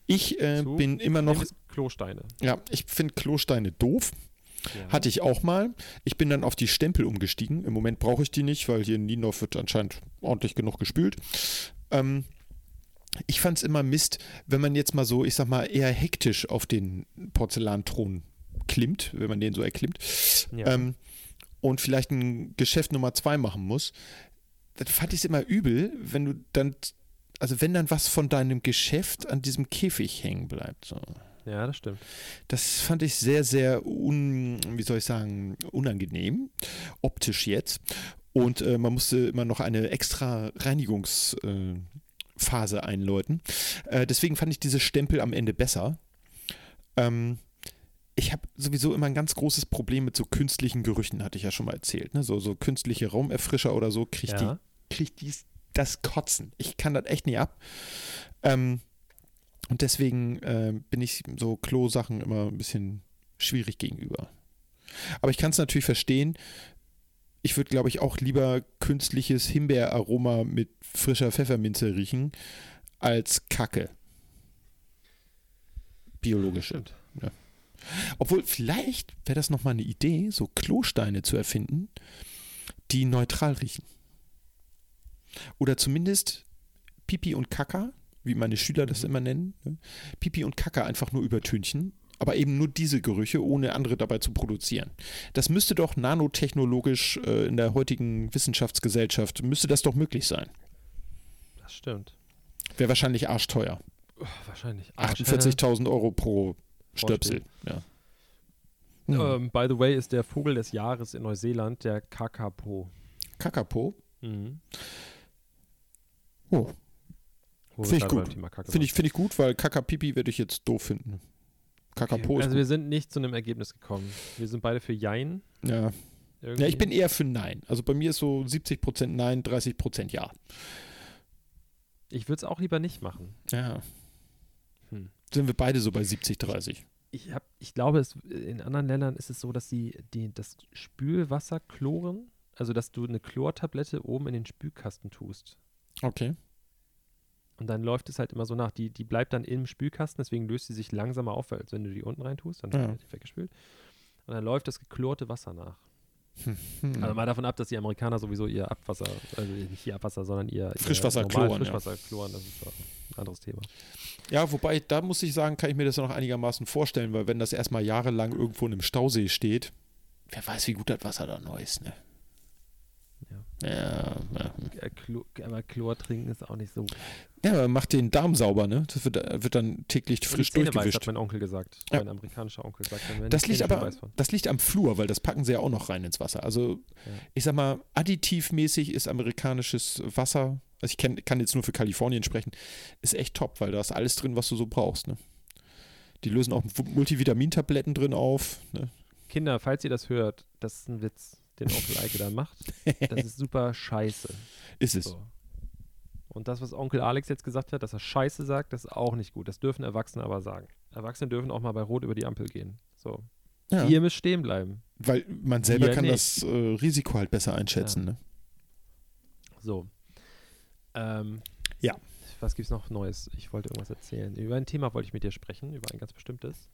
Ich äh, Zu bin immer noch, Klosteine. ja, ich finde Klosteine doof. Ja. Hatte ich auch mal. Ich bin dann auf die Stempel umgestiegen. Im Moment brauche ich die nicht, weil hier in Niendorf wird anscheinend ordentlich genug gespült. Ähm, ich fand es immer Mist, wenn man jetzt mal so, ich sag mal, eher hektisch auf den Porzellanthron klimmt, wenn man den so erklimmt, Ja. ähm, und vielleicht ein Geschäft Nummer zwei machen muss, dann fand ich es immer übel, wenn du dann, also wenn dann was von deinem Geschäft an diesem Käfig hängen bleibt. So. ja, das stimmt. Das fand ich sehr, sehr un, wie soll ich sagen, unangenehm, optisch jetzt. Und äh, man musste immer noch eine extra Reinigungsphase äh, Phase einläuten. Äh, deswegen fand ich diese Stempel am Ende besser. Ähm, ich habe sowieso immer ein ganz großes Problem mit so künstlichen Gerüchen, hatte ich ja schon mal erzählt. Ne? So, so künstliche Raumerfrischer oder so kriegt Ja. die, kriegt die das Kotzen. Ich kann das echt nicht ab. Ähm, und deswegen äh, bin ich so Klo-Sachen immer ein bisschen schwierig gegenüber. Aber ich kann es natürlich verstehen. Ich würde, glaube ich, auch lieber künstliches Himbeeraroma mit frischer Pfefferminze riechen als Kacke. Biologische. Stimmt. Obwohl, vielleicht wäre das nochmal eine Idee, so Klosteine zu erfinden, die neutral riechen. Oder zumindest Pipi und Kaka, wie meine Schüler das immer nennen. Ne? Pipi und Kaka einfach nur übertünchen, aber eben nur diese Gerüche, ohne andere dabei zu produzieren. Das müsste doch nanotechnologisch äh, in der heutigen Wissenschaftsgesellschaft, müsste das doch möglich sein. Das stimmt. Wäre wahrscheinlich arschteuer. Oh, wahrscheinlich. 48.000 Euro pro Stöpsel. Ja. Hm. Ähm, by the way, ist der Vogel des Jahres in Neuseeland der Kakapo. Kakapo. Mhm. Oh, Finde ich gut. Finde ich, find ich gut, weil Kakapipi werde ich jetzt doof finden. Kakapo Also ist wir sind nicht zu einem Ergebnis gekommen. Wir sind beide für Jein. Ja. Irgendwie. ja, ich bin eher für Nein. Also bei mir ist so 70% Nein, 30% Ja. Ich würde es auch lieber nicht machen. Ja. Hm. Sind wir beide so bei 70, 30. Ich, hab, ich glaube, es, in anderen Ländern ist es so, dass sie die, das Spülwasser chloren, also dass du eine Chlortablette oben in den Spülkasten tust. Okay. Und dann läuft es halt immer so nach. Die, die bleibt dann im Spülkasten, deswegen löst sie sich langsamer auf, als wenn du die unten reintust, dann Ja. wird die weggespült. Und dann läuft das geklorte Wasser nach. Also mal davon ab, dass die Amerikaner sowieso ihr Abwasser, also nicht ihr Abwasser, sondern ihr, Frischwasser ihr kloren, ja. Frischwasser kloren, das ist doch ein anderes Thema. Ja, wobei, da muss ich sagen, kann ich mir das noch einigermaßen vorstellen, weil wenn das erstmal jahrelang irgendwo in einem Stausee steht, wer weiß, wie gut das Wasser da neu ist, ne? Ja. Ja, ja. Äh, Chlor, aber Chlor trinken ist auch nicht so. ja aber macht den Darm sauber, ne? Das wird, wird dann täglich Und die frisch Zähne weiß, durchgewischt. hat mein Onkel gesagt. Ja. Mein amerikanischer Onkel sagt. dann Das liegt aber, weiß das liegt am Flur, weil das packen sie ja auch noch rein ins Wasser. Also, Ja. ich sag mal, additivmäßig ist amerikanisches Wasser, also ich kenn, kann jetzt nur für Kalifornien sprechen, ist echt top, weil da ist alles drin, was du so brauchst. Ne? Die lösen auch Multivitamintabletten drin auf. Ne? Kinder, falls ihr das hört, das ist ein Witz, den Onkel Eike da macht. Das ist super scheiße. Ist es. So. Und das, was Onkel Alex jetzt gesagt hat, dass er Scheiße sagt, das ist auch nicht gut. Das dürfen Erwachsene aber sagen. Erwachsene dürfen auch mal bei Rot über die Ampel gehen. So. Ja, Ihr müsst stehen bleiben. weil man selber Wir kann nicht. das äh, Risiko halt besser einschätzen. Ne? So. Ähm, Ja. Was gibt's noch Neues? Ich wollte irgendwas erzählen. Über ein Thema wollte ich mit dir sprechen, über ein ganz bestimmtes.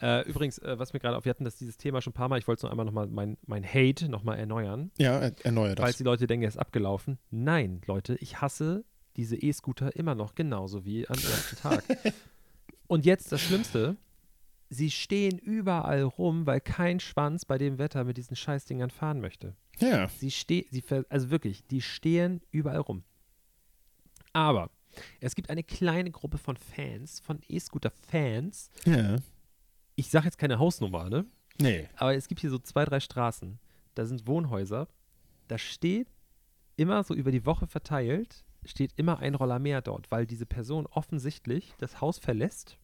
Äh, übrigens, äh, was mir gerade auf, wir hatten das dieses Thema schon ein paar Mal, ich wollte es noch einmal nochmal mein, mein Hate nochmal erneuern. Ja, er, erneuer Falls das. die Leute denken, er ist abgelaufen. Nein, Leute, ich hasse diese E-Scooter immer noch genauso wie am ersten Tag. Und jetzt das Schlimmste, sie stehen überall rum, weil kein Schwanz bei dem Wetter mit diesen Scheißdingern fahren möchte. Ja, Sie stehen, sie also wirklich, die stehen überall rum. Aber es gibt eine kleine Gruppe von Fans, von E-Scooter-Fans. ja. Ich sage jetzt keine Hausnummer, ne? Nee. Aber es gibt hier so zwei, drei Straßen. Da sind Wohnhäuser. Da steht immer so über die Woche verteilt, steht immer ein Roller mehr dort, weil diese Person offensichtlich das Haus verlässt,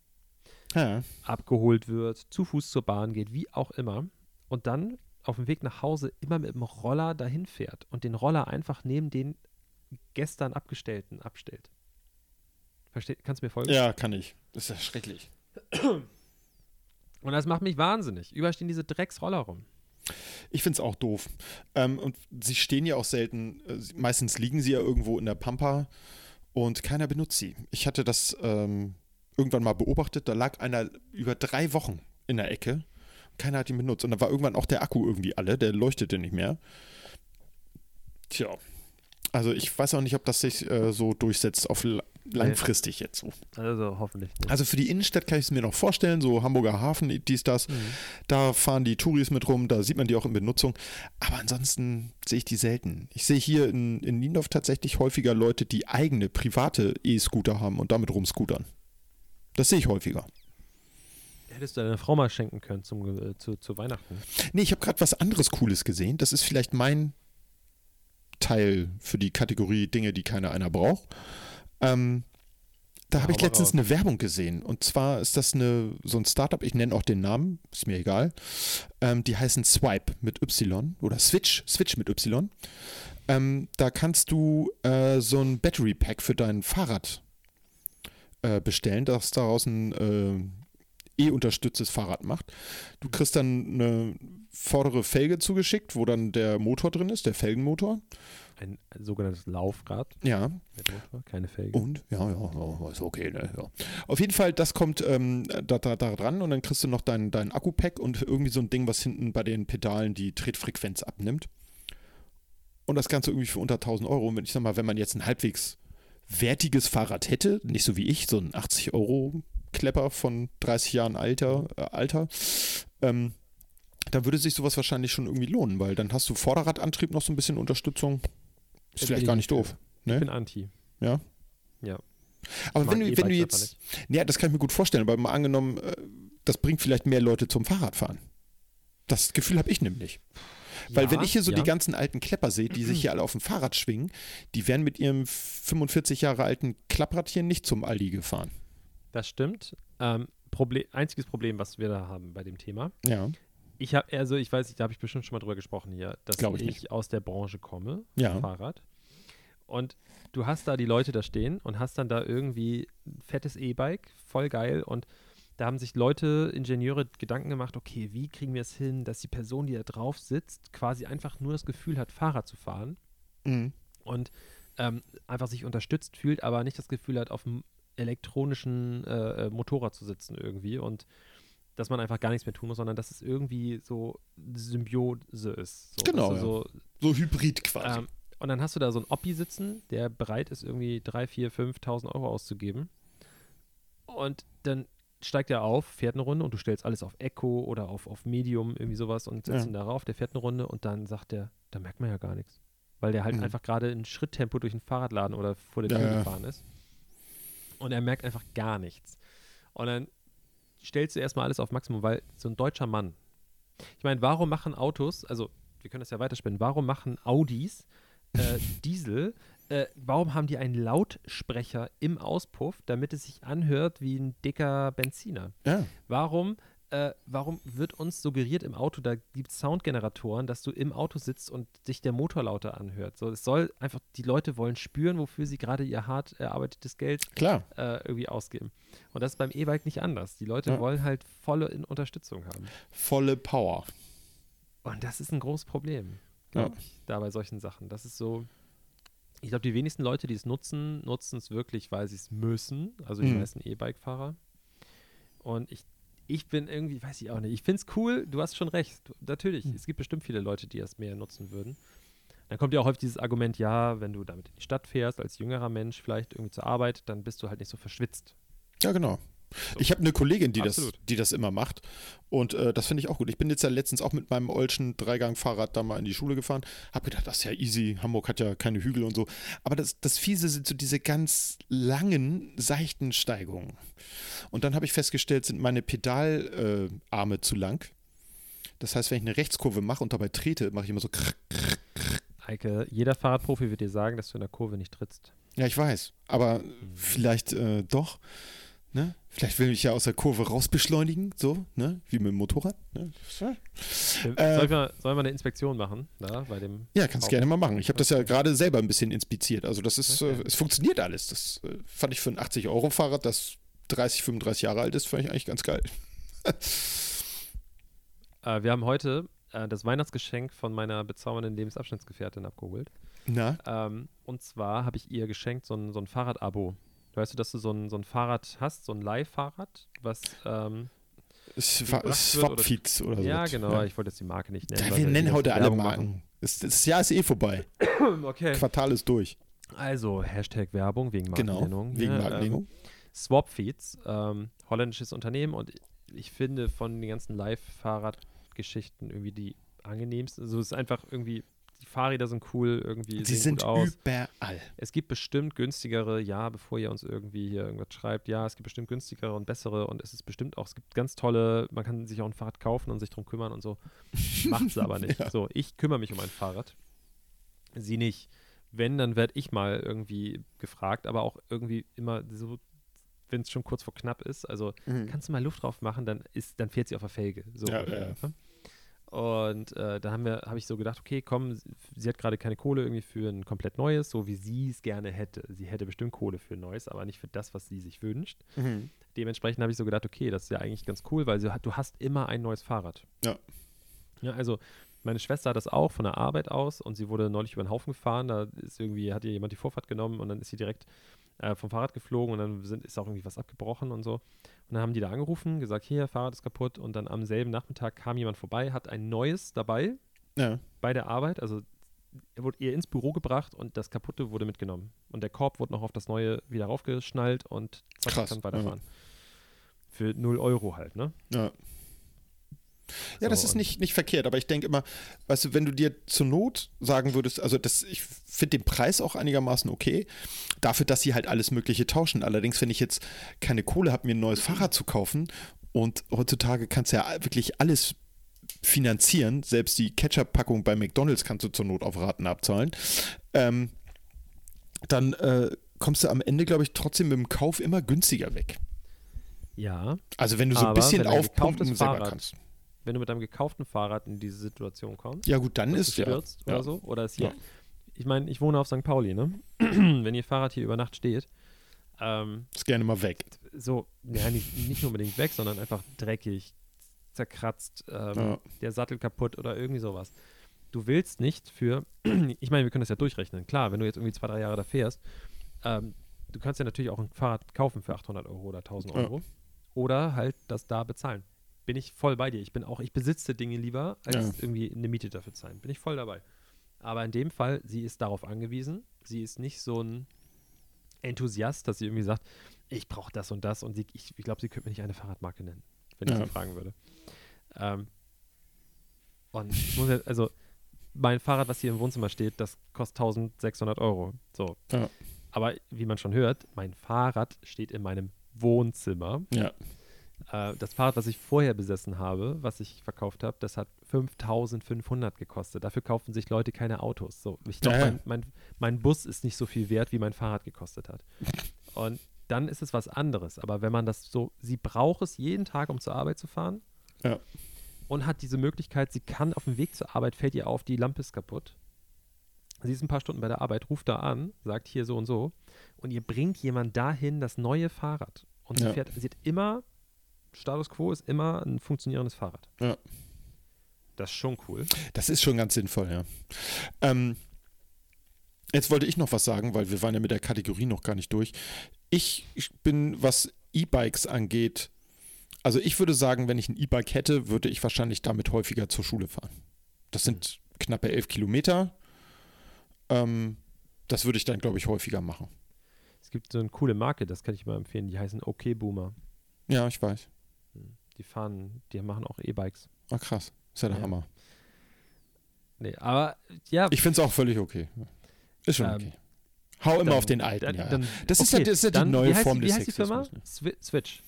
Ja. abgeholt wird, zu Fuß zur Bahn geht, wie auch immer. Und dann auf dem Weg nach Hause immer mit dem Roller dahin fährt und den Roller einfach neben den gestern Abgestellten abstellt. Versteht? Kannst du mir folgen? ja, kann ich. Das ist ja schrecklich. Und das macht mich wahnsinnig. Überall stehen diese Drecksroller rum. Ich finde es auch doof. Ähm, und sie stehen ja auch selten, äh, meistens liegen sie ja irgendwo in der Pampa und keiner benutzt sie. Ich hatte das ähm, irgendwann mal beobachtet, da lag einer über drei Wochen in der Ecke. Keiner hat ihn benutzt. Und da war irgendwann auch der Akku irgendwie alle, der leuchtete nicht mehr. Tja. Also ich weiß auch nicht, ob das sich äh, so durchsetzt auf langfristig jetzt so. Also hoffentlich nicht. Also für die Innenstadt kann ich es mir noch vorstellen, so Hamburger Hafen, dies, das. Mhm. Da fahren die Touris mit rum, da sieht man die auch in Benutzung. Aber ansonsten sehe ich die selten. Ich sehe hier in, in Niendorf tatsächlich häufiger Leute, die eigene private E-Scooter haben und damit rumscootern. Das sehe ich häufiger. Hättest du deiner Frau mal schenken können zum, äh, zu, zu Weihnachten. Nee, ich habe gerade was anderes Cooles gesehen. Das ist vielleicht mein Teil für die Kategorie Dinge, die keiner einer braucht. Ähm, da Ja, habe ich letztens eine Werbung gesehen. Und zwar ist das eine, so ein Startup, ich nenne auch den Namen, ist mir egal. Ähm, die heißen Swipe mit Y oder Switch, Switch mit Y. Ähm, da kannst du äh, so ein Battery Pack für dein Fahrrad äh, bestellen, das daraus ein äh, E-unterstütztes Fahrrad macht. Du kriegst dann eine vordere Felge zugeschickt, wo dann der Motor drin ist, der Felgenmotor. Ein, ein sogenanntes Laufrad Ja, Motor, keine Felge. und? Ja, ja, ja, ist okay, ne? Ja. Auf jeden Fall, das kommt ähm, da, da, da dran und dann kriegst du noch dein, dein Akku-Pack und irgendwie so ein Ding, was hinten bei den Pedalen die Tretfrequenz abnimmt. Und das Ganze irgendwie für unter 1000 Euro. Und wenn ich sag mal, wenn man jetzt ein halbwegs wertiges Fahrrad hätte, nicht so wie ich, so ein 80 Euro Klepper von 30 Jahren Alter, äh, Alter ähm, dann würde sich sowas wahrscheinlich schon irgendwie lohnen, weil dann hast du Vorderradantrieb noch so ein bisschen Unterstützung. Ist vielleicht ich gar nicht doof. Ich Ne? bin anti. Ja. Ja. Aber Ich wenn du, wenn du jetzt. Ja, das kann ich mir gut vorstellen, aber mal angenommen, äh, das bringt vielleicht mehr Leute zum Fahrradfahren. Das Gefühl habe ich nämlich. Weil Ja, wenn ich hier so ja. die ganzen alten Klepper sehe, die sich hier alle auf dem Fahrrad schwingen, die wären mit ihrem 45 Jahre alten Klapprad hier nicht zum Aldi gefahren. Das stimmt. Ähm, Proble einziges Problem, was wir da haben bei dem Thema. Ja. Ich habe, also ich weiß nicht, da habe ich bestimmt schon mal drüber gesprochen hier, dass Glaub ich ich, aus der Branche komme, Ja. Fahrrad. Und du hast da die Leute da stehen und hast dann da irgendwie ein fettes E-Bike, voll geil. Und da haben sich Leute, Ingenieure Gedanken gemacht, okay, wie kriegen wir es hin, dass die Person, die da drauf sitzt, quasi einfach nur das Gefühl hat, Fahrrad zu fahren Mhm. und ähm, einfach sich unterstützt fühlt, aber nicht das Gefühl hat, auf einem elektronischen äh, äh, Motorrad zu sitzen irgendwie und dass man einfach gar nichts mehr tun muss, sondern dass es irgendwie so Symbiose ist. So, Genau, ja. so, So Hybrid quasi. ähm, und dann hast du da so einen Oppi sitzen, der bereit ist, irgendwie 3, 4, 5.000 Euro auszugeben. Und dann steigt er auf, fährt eine Runde und du stellst alles auf Echo oder auf, auf Medium, irgendwie sowas und setzt Ja. ihn darauf, der fährt eine Runde und dann sagt der, da merkt man ja gar nichts. Weil der halt Mhm. einfach gerade in Schritttempo durch den Fahrradladen oder vor der Tür ja. gefahren ist. Und er merkt einfach gar nichts. Und dann stellst du erstmal alles auf Maximum, weil so ein deutscher Mann. Ich meine, warum machen Autos, also wir können das ja weiterspinnen, warum machen Audis äh, Diesel, äh, warum haben die einen Lautsprecher im Auspuff, damit es sich anhört wie ein dicker Benziner? ja. Warum, äh, warum wird uns suggeriert im Auto, da gibt es Soundgeneratoren, dass du im Auto sitzt und sich der Motor lauter anhört? So, es soll einfach, die Leute wollen spüren, wofür sie gerade ihr hart erarbeitetes Geld Klar. äh, irgendwie ausgeben. Und das ist beim E-Bike nicht anders. Die Leute Ja. wollen halt volle in Unterstützung haben. Volle Power. Und das ist ein großes Problem, Ja. glaube ich, da bei solchen Sachen. Das ist so, ich glaube, die wenigsten Leute, die es nutzen, nutzen es wirklich, weil sie es müssen. Also die Mhm. meisten E-Bike-Fahrer. Und ich, ich bin irgendwie, weiß ich auch nicht, ich finde es cool, du hast schon recht. Du, natürlich, Mhm. es gibt bestimmt viele Leute, die das mehr nutzen würden. Dann kommt ja auch häufig dieses Argument, ja, wenn du damit in die Stadt fährst, als jüngerer Mensch vielleicht irgendwie zur Arbeit, dann bist du halt nicht so verschwitzt. Ja, genau. So. Ich habe eine Kollegin, die das, die das immer macht. Und äh, das finde ich auch gut. Ich bin jetzt ja letztens auch mit meinem Olschen Dreigang-Fahrrad da mal in die Schule gefahren. Habe gedacht, das ist ja easy. Hamburg hat ja keine Hügel und so. Aber das, das Fiese sind so diese ganz langen, seichten Steigungen. Und dann habe ich festgestellt, sind meine Pedalarme äh, zu lang. Das heißt, wenn ich eine Rechtskurve mache und dabei trete, mache ich immer so. krrr. Eike, jeder Fahrradprofi wird dir sagen, dass du in der Kurve nicht trittst. Ja, ich weiß. Aber vielleicht äh, doch. Ne? Vielleicht will ich ja aus der Kurve rausbeschleunigen, so, ne? Wie mit dem Motorrad. Ne? Äh, Äh, sollen, wir, sollen wir eine Inspektion machen? Da, bei dem Ja, kannst Auch. gerne mal machen. Ich habe das ja gerade selber ein bisschen inspiziert. Also das ist, Okay. äh, es funktioniert alles. Das äh, fand ich für ein 80-Euro-Fahrrad, das 30, 35 Jahre alt ist, fand ich eigentlich ganz geil. Äh, wir haben heute äh, das Weihnachtsgeschenk von meiner bezaubernden Lebensabschnittsgefährtin abgeholt. Na? Ähm, und zwar habe ich ihr geschenkt so ein, so ein Fahrrad-Abo. Weißt du, dass du so ein, so ein Fahrrad hast, so ein Leihfahrrad, was ähm, wird oder- Swapfeeds oder, so. ja genau, ich wollte jetzt die Marke nicht nennen. Ja, wir nennen heute alle Marken. Das, das Jahr ist eh vorbei. okay. Quartal ist durch. Also, Hashtag Werbung wegen Genau, Markennennung. wegen hier, Markennennung. Ähm, Swapfeeds, ähm, holländisches Unternehmen und ich finde von den ganzen Live-Fahrradgeschichten irgendwie die angenehmsten. Also es ist einfach irgendwie, die Fahrräder sind cool, irgendwie Sie sehen sind gut aus. überall. Es gibt bestimmt günstigere, ja, bevor ihr uns irgendwie hier irgendwas schreibt, ja, es gibt bestimmt günstigere und bessere und es ist bestimmt auch, es gibt ganz tolle, man kann sich auch ein Fahrrad kaufen und sich drum kümmern und so. Macht es aber nicht. Ja. So, ich kümmere mich um ein Fahrrad. Sie nicht. Wenn, dann werde ich mal irgendwie gefragt, aber auch irgendwie immer so, wenn es schon kurz vor knapp ist. Also kannst du mal Luft drauf machen, dann ist, dann fährt sie auf der Felge. So, Ja, ja. Und äh, da habe ich so gedacht, okay, komm, sie- hat gerade keine Kohle irgendwie für ein komplett neues, so wie sie es gerne hätte. Sie hätte bestimmt Kohle für ein neues, aber nicht für das, was sie sich wünscht. Mhm. Dementsprechend habe ich so gedacht, okay, das ist ja eigentlich ganz cool, weil sie du hast immer ein neues Fahrrad. Ja. Ja, also meine Schwester hat das auch von der Arbeit aus und sie wurde neulich über den Haufen gefahren. Da ist irgendwie, hat ihr jemand die Vorfahrt genommen und dann ist sie direkt äh, vom Fahrrad geflogen und dann sind, ist auch irgendwie was abgebrochen und so. Und dann haben die da angerufen, gesagt, hier, Fahrrad ist kaputt und dann am selben Nachmittag kam jemand vorbei, hat ein neues dabei Ja. bei der Arbeit, also er wurde ihr ins Büro gebracht und das kaputte wurde mitgenommen. Und der Korb wurde noch auf das neue wieder raufgeschnallt und zack, Krass, kann weiterfahren. Für 0 Euro halt, ne? Ja. Ja, das So, ist und- nicht, nicht verkehrt, aber ich denke immer, weißt du, wenn du dir zur Not sagen würdest, also das, ich finde den Preis auch einigermaßen okay, dafür, dass sie halt alles Mögliche tauschen. Allerdings, wenn ich jetzt keine Kohle habe, mir ein neues Fahrrad zu kaufen und heutzutage kannst du ja wirklich alles finanzieren, selbst die Ketchup-Packung bei McDonalds kannst du zur Not auf Raten abzahlen, ähm, dann äh, kommst du am Ende, glaube ich, trotzdem mit dem Kauf immer günstiger weg. Ja, Also wenn du so ein bisschen aufpumpen selber Fahrrad kannst. Wenn du mit deinem gekauften Fahrrad in diese Situation kommst, Ja gut, dann ist ja. stürzt ja. oder so, oder ist hier, Ja. ich meine, ich wohne auf St. Pauli, ne? wenn ihr Fahrrad hier über Nacht steht, ähm, Ist gerne mal weg. so, ja, nicht, nicht unbedingt weg, sondern einfach dreckig, zerkratzt, ähm, Ja. der Sattel kaputt oder irgendwie sowas. Du willst nicht für, ich meine, wir können das ja durchrechnen, klar, wenn du jetzt irgendwie zwei, drei Jahre da fährst, ähm, du kannst ja natürlich auch ein Fahrrad kaufen für 800 Euro oder 1000 Ja. Euro oder halt das da bezahlen. Bin ich voll bei dir. Ich bin auch, ich besitze Dinge lieber, als Ja. irgendwie eine Miete dafür zahlen. Bin ich voll dabei. Aber in dem Fall, sie ist darauf angewiesen. Sie ist nicht so ein Enthusiast, dass sie irgendwie sagt, ich brauche das und das und sie, ich, ich glaube, sie könnte mir nicht eine Fahrradmarke nennen, wenn ich Ja. sie fragen würde. Ähm, und ich muss jetzt, also mein Fahrrad, was hier im Wohnzimmer steht, das kostet 1600 Euro. So. Ja. Aber wie man schon hört, mein Fahrrad steht in meinem Wohnzimmer. Ja. Äh, das Fahrrad, was ich vorher besessen habe, was ich verkauft habe, das hat 5500 gekostet. Dafür kaufen sich Leute keine Autos. So, ich glaube, mein, mein, mein Bus ist nicht so viel wert, wie mein Fahrrad gekostet hat. Und dann ist es was anderes. Aber wenn man das so, sie braucht es jeden Tag, um zur Arbeit zu fahren. Ja. Und hat diese Möglichkeit, sie kann auf dem Weg zur Arbeit, fällt ihr auf, die Lampe ist kaputt. Sie ist ein paar Stunden bei der Arbeit, ruft da an, sagt hier so und so. Und ihr bringt jemand dahin das neue Fahrrad. Und sie Ja. fährt, sie hat immer, Status Quo ist immer ein funktionierendes Fahrrad. Ja. Das ist schon cool. Das ist schon ganz sinnvoll, ja. Ähm, jetzt wollte ich noch was sagen, weil wir waren ja mit der Kategorie noch gar nicht durch. Ich, ich bin, was E-Bikes angeht, also ich würde sagen, wenn ich ein E-Bike hätte, würde ich wahrscheinlich damit häufiger zur Schule fahren. Das sind knappe elf Kilometer. Ähm, das würde ich dann, glaube ich, häufiger machen. Es gibt so eine coole Marke, das kann ich mal empfehlen, die heißen OK Boomer. Ja, ich weiß. Die fahren, die machen auch E-Bikes. Ah, krass. Ist ja der Ja. Hammer. Nee, aber ja, Ich finde es auch völlig okay. Ist schon Ähm, okay. Hau immer dann- auf den alten, ja. dann, Das ist ja- das ist ja die dann, neue Form wie des heißt die Firma? Sexismus, Swi- Switch.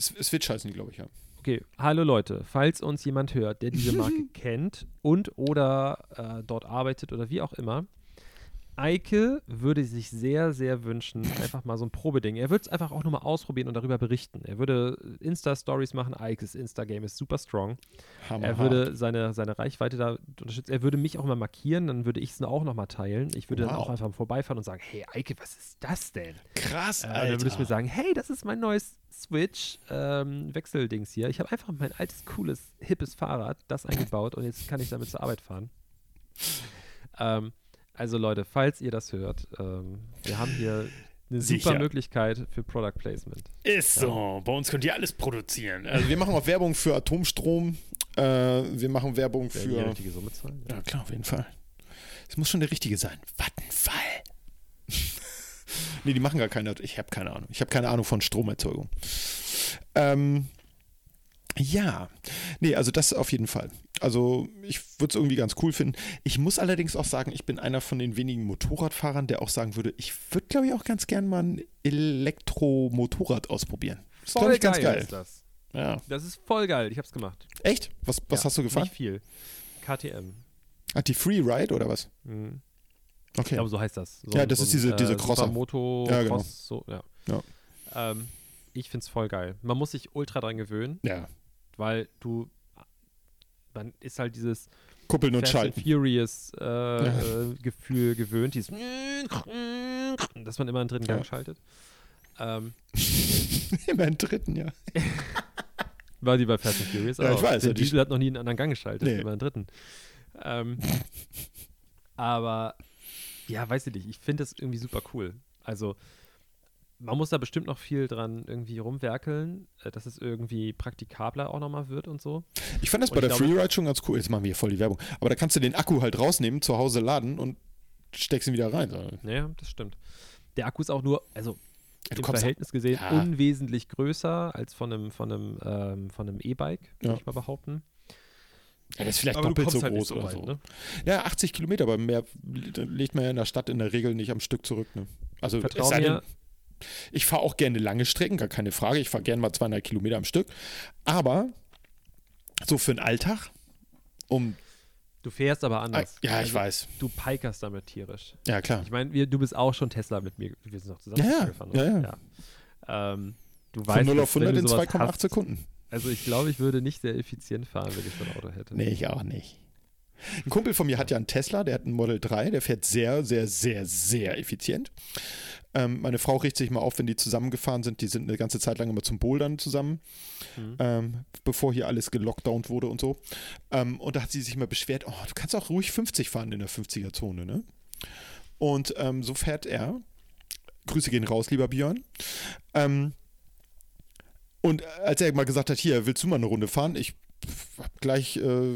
Switch heißen die, glaube ich, ja. Okay, hallo Leute, falls uns jemand hört, der diese Marke kennt und oder äh, dort arbeitet oder wie auch immer, Eike würde sich sehr, sehr wünschen, einfach mal so ein Probeding. Er würde es einfach auch nur mal ausprobieren und darüber berichten. Er würde Insta-Stories machen. Eikes Insta-Game ist super strong. Hammer. Er würde seine, seine Reichweite da unterstützen. Er würde mich auch mal markieren, dann würde ich es auch noch mal teilen. Ich würde dann Wow. auch einfach vorbeifahren und sagen, hey Eike, was ist das denn? krass, Äh, und dann würdest du mir sagen, hey, das ist mein neues Switch ähm, Wechseldings hier. Ich habe einfach mein altes, cooles, hippes Fahrrad, das eingebaut und jetzt kann ich damit zur Arbeit fahren. Ähm, also Leute, falls ihr das hört, ähm, wir haben hier eine super Sicher. Möglichkeit für Product Placement. Ist so. Bei uns könnt ihr alles produzieren. Also wir machen auch Werbung für Atomstrom. Äh, wir machen Werbung Werden die für. richtige Summe zahlen? Ja, klar, auf jeden Fall. Es muss schon der richtige sein. Vattenfall. nee, die machen gar keine. Ich habe keine Ahnung. Ich habe keine Ahnung von Stromerzeugung. Ähm, ja, nee, also das auf jeden Fall. Also ich würde es irgendwie ganz cool finden. Ich muss allerdings auch sagen, ich bin einer von den wenigen Motorradfahrern, der auch sagen würde, ich würde, glaube ich, auch ganz gern mal ein Elektromotorrad ausprobieren. Das ist, glaube ich, ganz geil. ist das. Ja. Das ist voll geil. Ich hab's gemacht. Echt? Was, was Ja, hast du gefahren? Nicht viel. KTM. Hat die Free Ride oder was? Mhm. Okay. Ich glaube, so heißt das. So, Ja, das so ist diese- diese äh, Crosser. Supermoto, Ja, genau. Cross, so, ja. Ja. Ähm, ich find's voll geil. Man muss sich ultra dran gewöhnen, ja. Weil du, man ist halt dieses Kuppeln und Fast schalten. Furious äh, äh, Gefühl gewöhnt, dieses, dass man immer einen dritten Ja. Gang schaltet. Ähm, Immer einen dritten, ja. war die bei Fast and Furious Ja, ich weiß, Der ja, die- Diesel hat noch nie einen anderen Gang geschaltet, Nee. immer einen dritten. Ähm, aber ja, weiß ich nicht, ich finde das irgendwie super cool. Also man muss da bestimmt noch viel dran irgendwie rumwerkeln, äh, dass es irgendwie praktikabler auch nochmal wird und so. Ich fand das Und bei der glaube- Freeride schon ganz cool. Jetzt machen wir hier voll die Werbung. Aber da kannst du den Akku halt rausnehmen, zu Hause laden und steckst ihn wieder rein. So. Ja, das stimmt. Der Akku ist auch nur, also Ja, im Verhältnis gesehen Ja. unwesentlich größer als von einem, von einem, ähm, von einem E-Bike, würde Ja. ich mal behaupten. Ja, das ist vielleicht Aber doppelt so halt groß oder weit, so. ne? Ja, 80 Kilometer, aber mehr legt man ja in der Stadt in der Regel nicht am Stück zurück. Ne? Also Vertrau es sei denn, mir, ich fahre auch gerne lange Strecken, gar keine Frage. Ich fahre gerne mal 200 Kilometer am Stück. Aber so für den Alltag, um. du fährst aber anders. ja, ich Also, weiß. Du pikerst damit tierisch. Ja, klar. Ich meine, du bist auch schon Tesla mit mir, wir sind noch zusammen Ja, ja, gefahren. ja, ja. ja. Ähm, du Von weißt, 0 dass auf 100 wenn in du sowas 2,8 hast- Sekunden. Also ich glaube, ich würde nicht sehr effizient fahren, wenn ich so ein Auto hätte. Nee, ich auch nicht. Ein Kumpel von mir hat ja einen Tesla, der hat einen Model 3, der fährt sehr, sehr, sehr, sehr effizient. Ähm, meine Frau riecht sich mal auf, wenn die zusammengefahren sind. Die sind eine ganze Zeit lang immer zum Bouldern zusammen, Mhm. ähm, bevor hier alles gelockdownt wurde und so. Ähm, und da hat sie sich mal beschwert, oh, du kannst auch ruhig 50 fahren in der 50er-Zone, ne? Und ähm, so fährt er. Grüße gehen raus, lieber Björn. Ähm, und als er mal gesagt hat, hier, willst du mal eine Runde fahren? Ich hab gleich äh,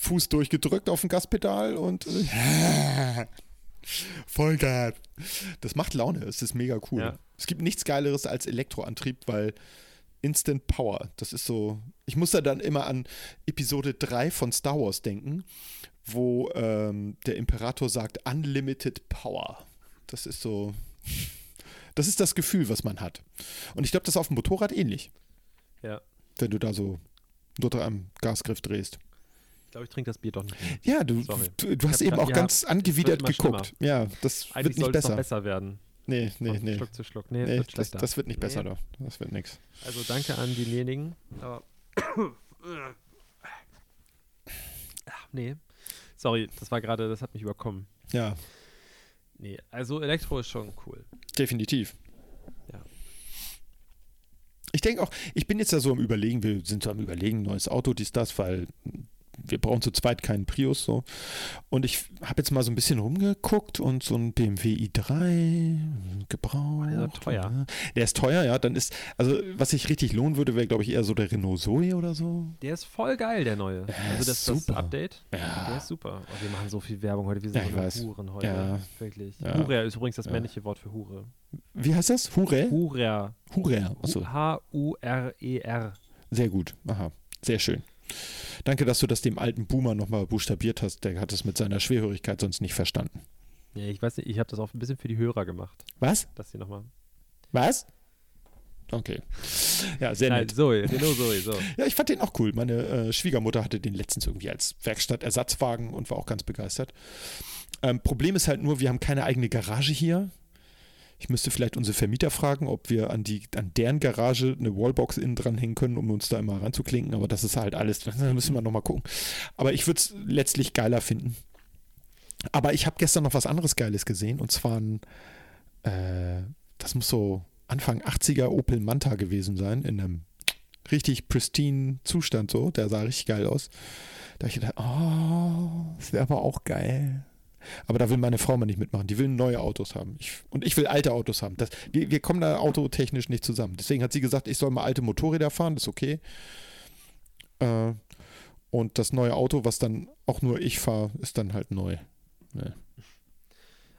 Fuß durchgedrückt auf dem Gaspedal und äh, Vollgas. Das macht Laune, es ist mega cool. Ja. Es gibt nichts Geileres als Elektroantrieb, weil Instant Power, das ist so. Ich muss da dann immer an Episode 3 von Star Wars denken, wo ähm, der Imperator sagt Unlimited Power. Das ist so. Das ist das Gefühl, was man hat. Und ich glaube, das ist auf dem Motorrad ähnlich, Ja. wenn du da so nur am Gasgriff drehst. Ich glaube, ich trinke das Bier doch nicht. Ja, du, du, du hast eben auch ja, ganz angewidert geguckt. Ja, das wird Eigentlich nicht sollte es noch besser. besser werden. Nee, nee, nee. Schluck zu Schluck. Nee, nee wird das, das wird nicht besser, Nee. doch. Das wird nix. Also danke an diejenigen. Aber Ach, nee. Sorry, das war gerade, das hat mich überkommen. Ja, Nee, also Elektro ist schon cool. definitiv. Ja. Ich denke auch, ich bin jetzt ja so am Überlegen, wir sind so am Überlegen, neues Auto, dies, das, weil wir brauchen zu zweit keinen Prius so. Und ich habe jetzt mal so ein bisschen rumgeguckt und so ein BMW i3 gebraucht. der ist teuer. Der ist teuer, ja. Dann ist, also was sich richtig lohnen würde, wäre, glaube ich, eher so der Renault Zoe oder so. Der ist voll geil, der neue. also das, das super. Update, der Ja. ist super. Oh, wir machen so viel Werbung heute, wir sind Ja, ich so weiß. Huren heute. Ja. Wirklich. Ja. Hurer ist übrigens das männliche Wort für Hure. Wie heißt das? Hure? Hurer. Hurer. Achso, E H-U-R-E-R. sehr gut. Aha, sehr schön. Danke, dass du das dem alten Boomer nochmal buchstabiert hast. Der hat es mit seiner Schwerhörigkeit sonst nicht verstanden. Ja, ich weiß nicht, ich habe das auch ein bisschen für die Hörer gemacht. Was? Das hier nochmal. Was? Okay. Ja, sehr Nein, nett. Zoe, Renault Zoe, so. Ja, ich fand den auch cool. Meine äh, Schwiegermutter hatte den letztens irgendwie als Werkstattersatzwagen und war auch ganz begeistert. Ähm, Problem ist halt nur, wir haben keine eigene Garage hier. Ich müsste vielleicht unsere Vermieter fragen, ob wir an, die, an deren Garage eine Wallbox innen dran hängen können, um uns da immer ranzuklinken. Aber das ist halt alles, da müssen wir nochmal gucken. Aber ich würde es letztlich geiler finden. Aber ich habe gestern noch was anderes Geiles gesehen und zwar ein, äh, das muss so Anfang 80er Opel Manta gewesen sein, in einem richtig pristine Zustand so. Der sah richtig geil aus. Da ich gedacht, oh, das wäre aber auch geil. Aber da will meine Frau mal nicht mitmachen. Die will neue Autos haben. Ich, und ich will alte Autos haben. Das, wir, wir kommen da autotechnisch nicht zusammen. Deswegen hat sie gesagt, ich soll mal alte Motorräder fahren. Das ist okay. Äh, und das neue Auto, was dann auch nur ich fahre, ist dann halt neu. Ne.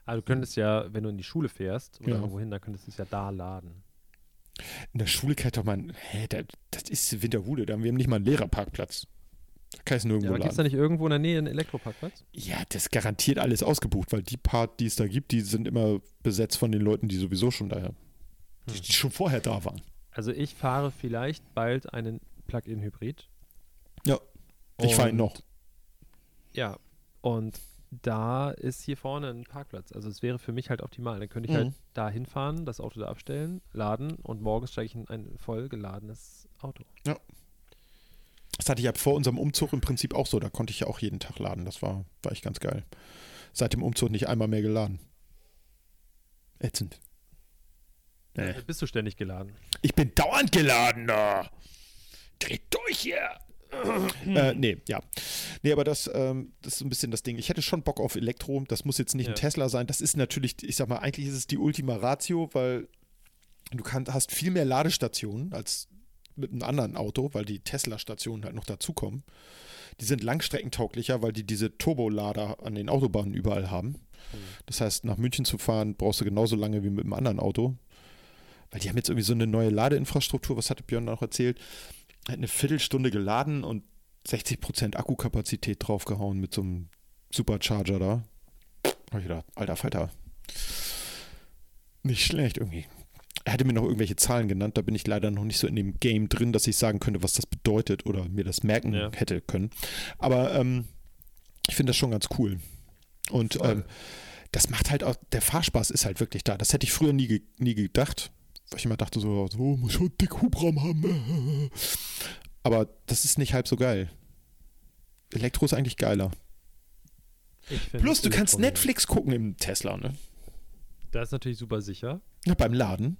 Aber du könntest ja, wenn du in die Schule fährst oder Ja. irgendwo hin, dann könntest du es ja da laden. In der Schule kann ich doch mal, hä, da, das ist Winterhude, da haben wir nicht mal einen Lehrerparkplatz. Da kann ich es Ja, nirgendwo aber gibt es laden. da nicht irgendwo in der Nähe einen Elektroparkplatz? Ja, das ist garantiert alles ausgebucht, weil die Part, die es da gibt, die sind immer besetzt von den Leuten, die sowieso schon da, die, die schon vorher da waren. Also ich fahre vielleicht bald einen Plug-in-Hybrid. Ja, ich fahre ihn noch. Ja, und da ist hier vorne ein Parkplatz. Also es wäre für mich halt optimal. Dann könnte ich Mhm. halt da hinfahren, das Auto da abstellen, laden und morgens steige ich in ein voll geladenes Auto. Das hatte ich ja vor unserem Umzug im Prinzip auch so. Da konnte ich ja auch jeden Tag laden. Das war, war echt ganz geil. Seit dem Umzug nicht einmal mehr geladen. Ätzend. Nee. Bist du ständig geladen? Ich bin dauernd geladen da. Dreht durch hier. äh, nee, ja. Nee, aber das, ähm, das ist so ein bisschen das Ding. Ich hätte schon Bock auf Elektro. Das muss jetzt nicht Ja. ein Tesla sein. Das ist natürlich, ich sag mal, eigentlich ist es die Ultima Ratio, weil du kann, hast viel mehr Ladestationen als mit einem anderen Auto, weil die Tesla-Stationen halt noch dazukommen. Die sind langstreckentauglicher, weil die diese Turbolader an den Autobahnen überall haben. Das heißt, nach München zu fahren, brauchst du genauso lange wie mit einem anderen Auto. Weil die haben jetzt irgendwie so eine neue Ladeinfrastruktur, was hatte Björn noch erzählt? Hat eine Viertelstunde geladen und 60% Akkukapazität draufgehauen mit so einem Supercharger da. Hab ich gedacht, alter Falter. Nicht schlecht irgendwie. Er hatte mir noch irgendwelche Zahlen genannt, da bin ich leider noch nicht so in dem Game drin, dass ich sagen könnte, was das bedeutet oder mir das merken Ja. hätte können. Aber ähm, ich finde das schon ganz cool. Und ähm, das macht halt auch, der Fahrspaß ist halt wirklich da. Das hätte ich früher nie, nie gedacht. Weil ich immer dachte so, so muss schon dick Hubraum haben. Aber das ist nicht halb so geil. Elektro ist eigentlich geiler. Plus, du kannst Netflix gucken im Tesla, ne? Das ist natürlich super sicher. Ja, beim Laden.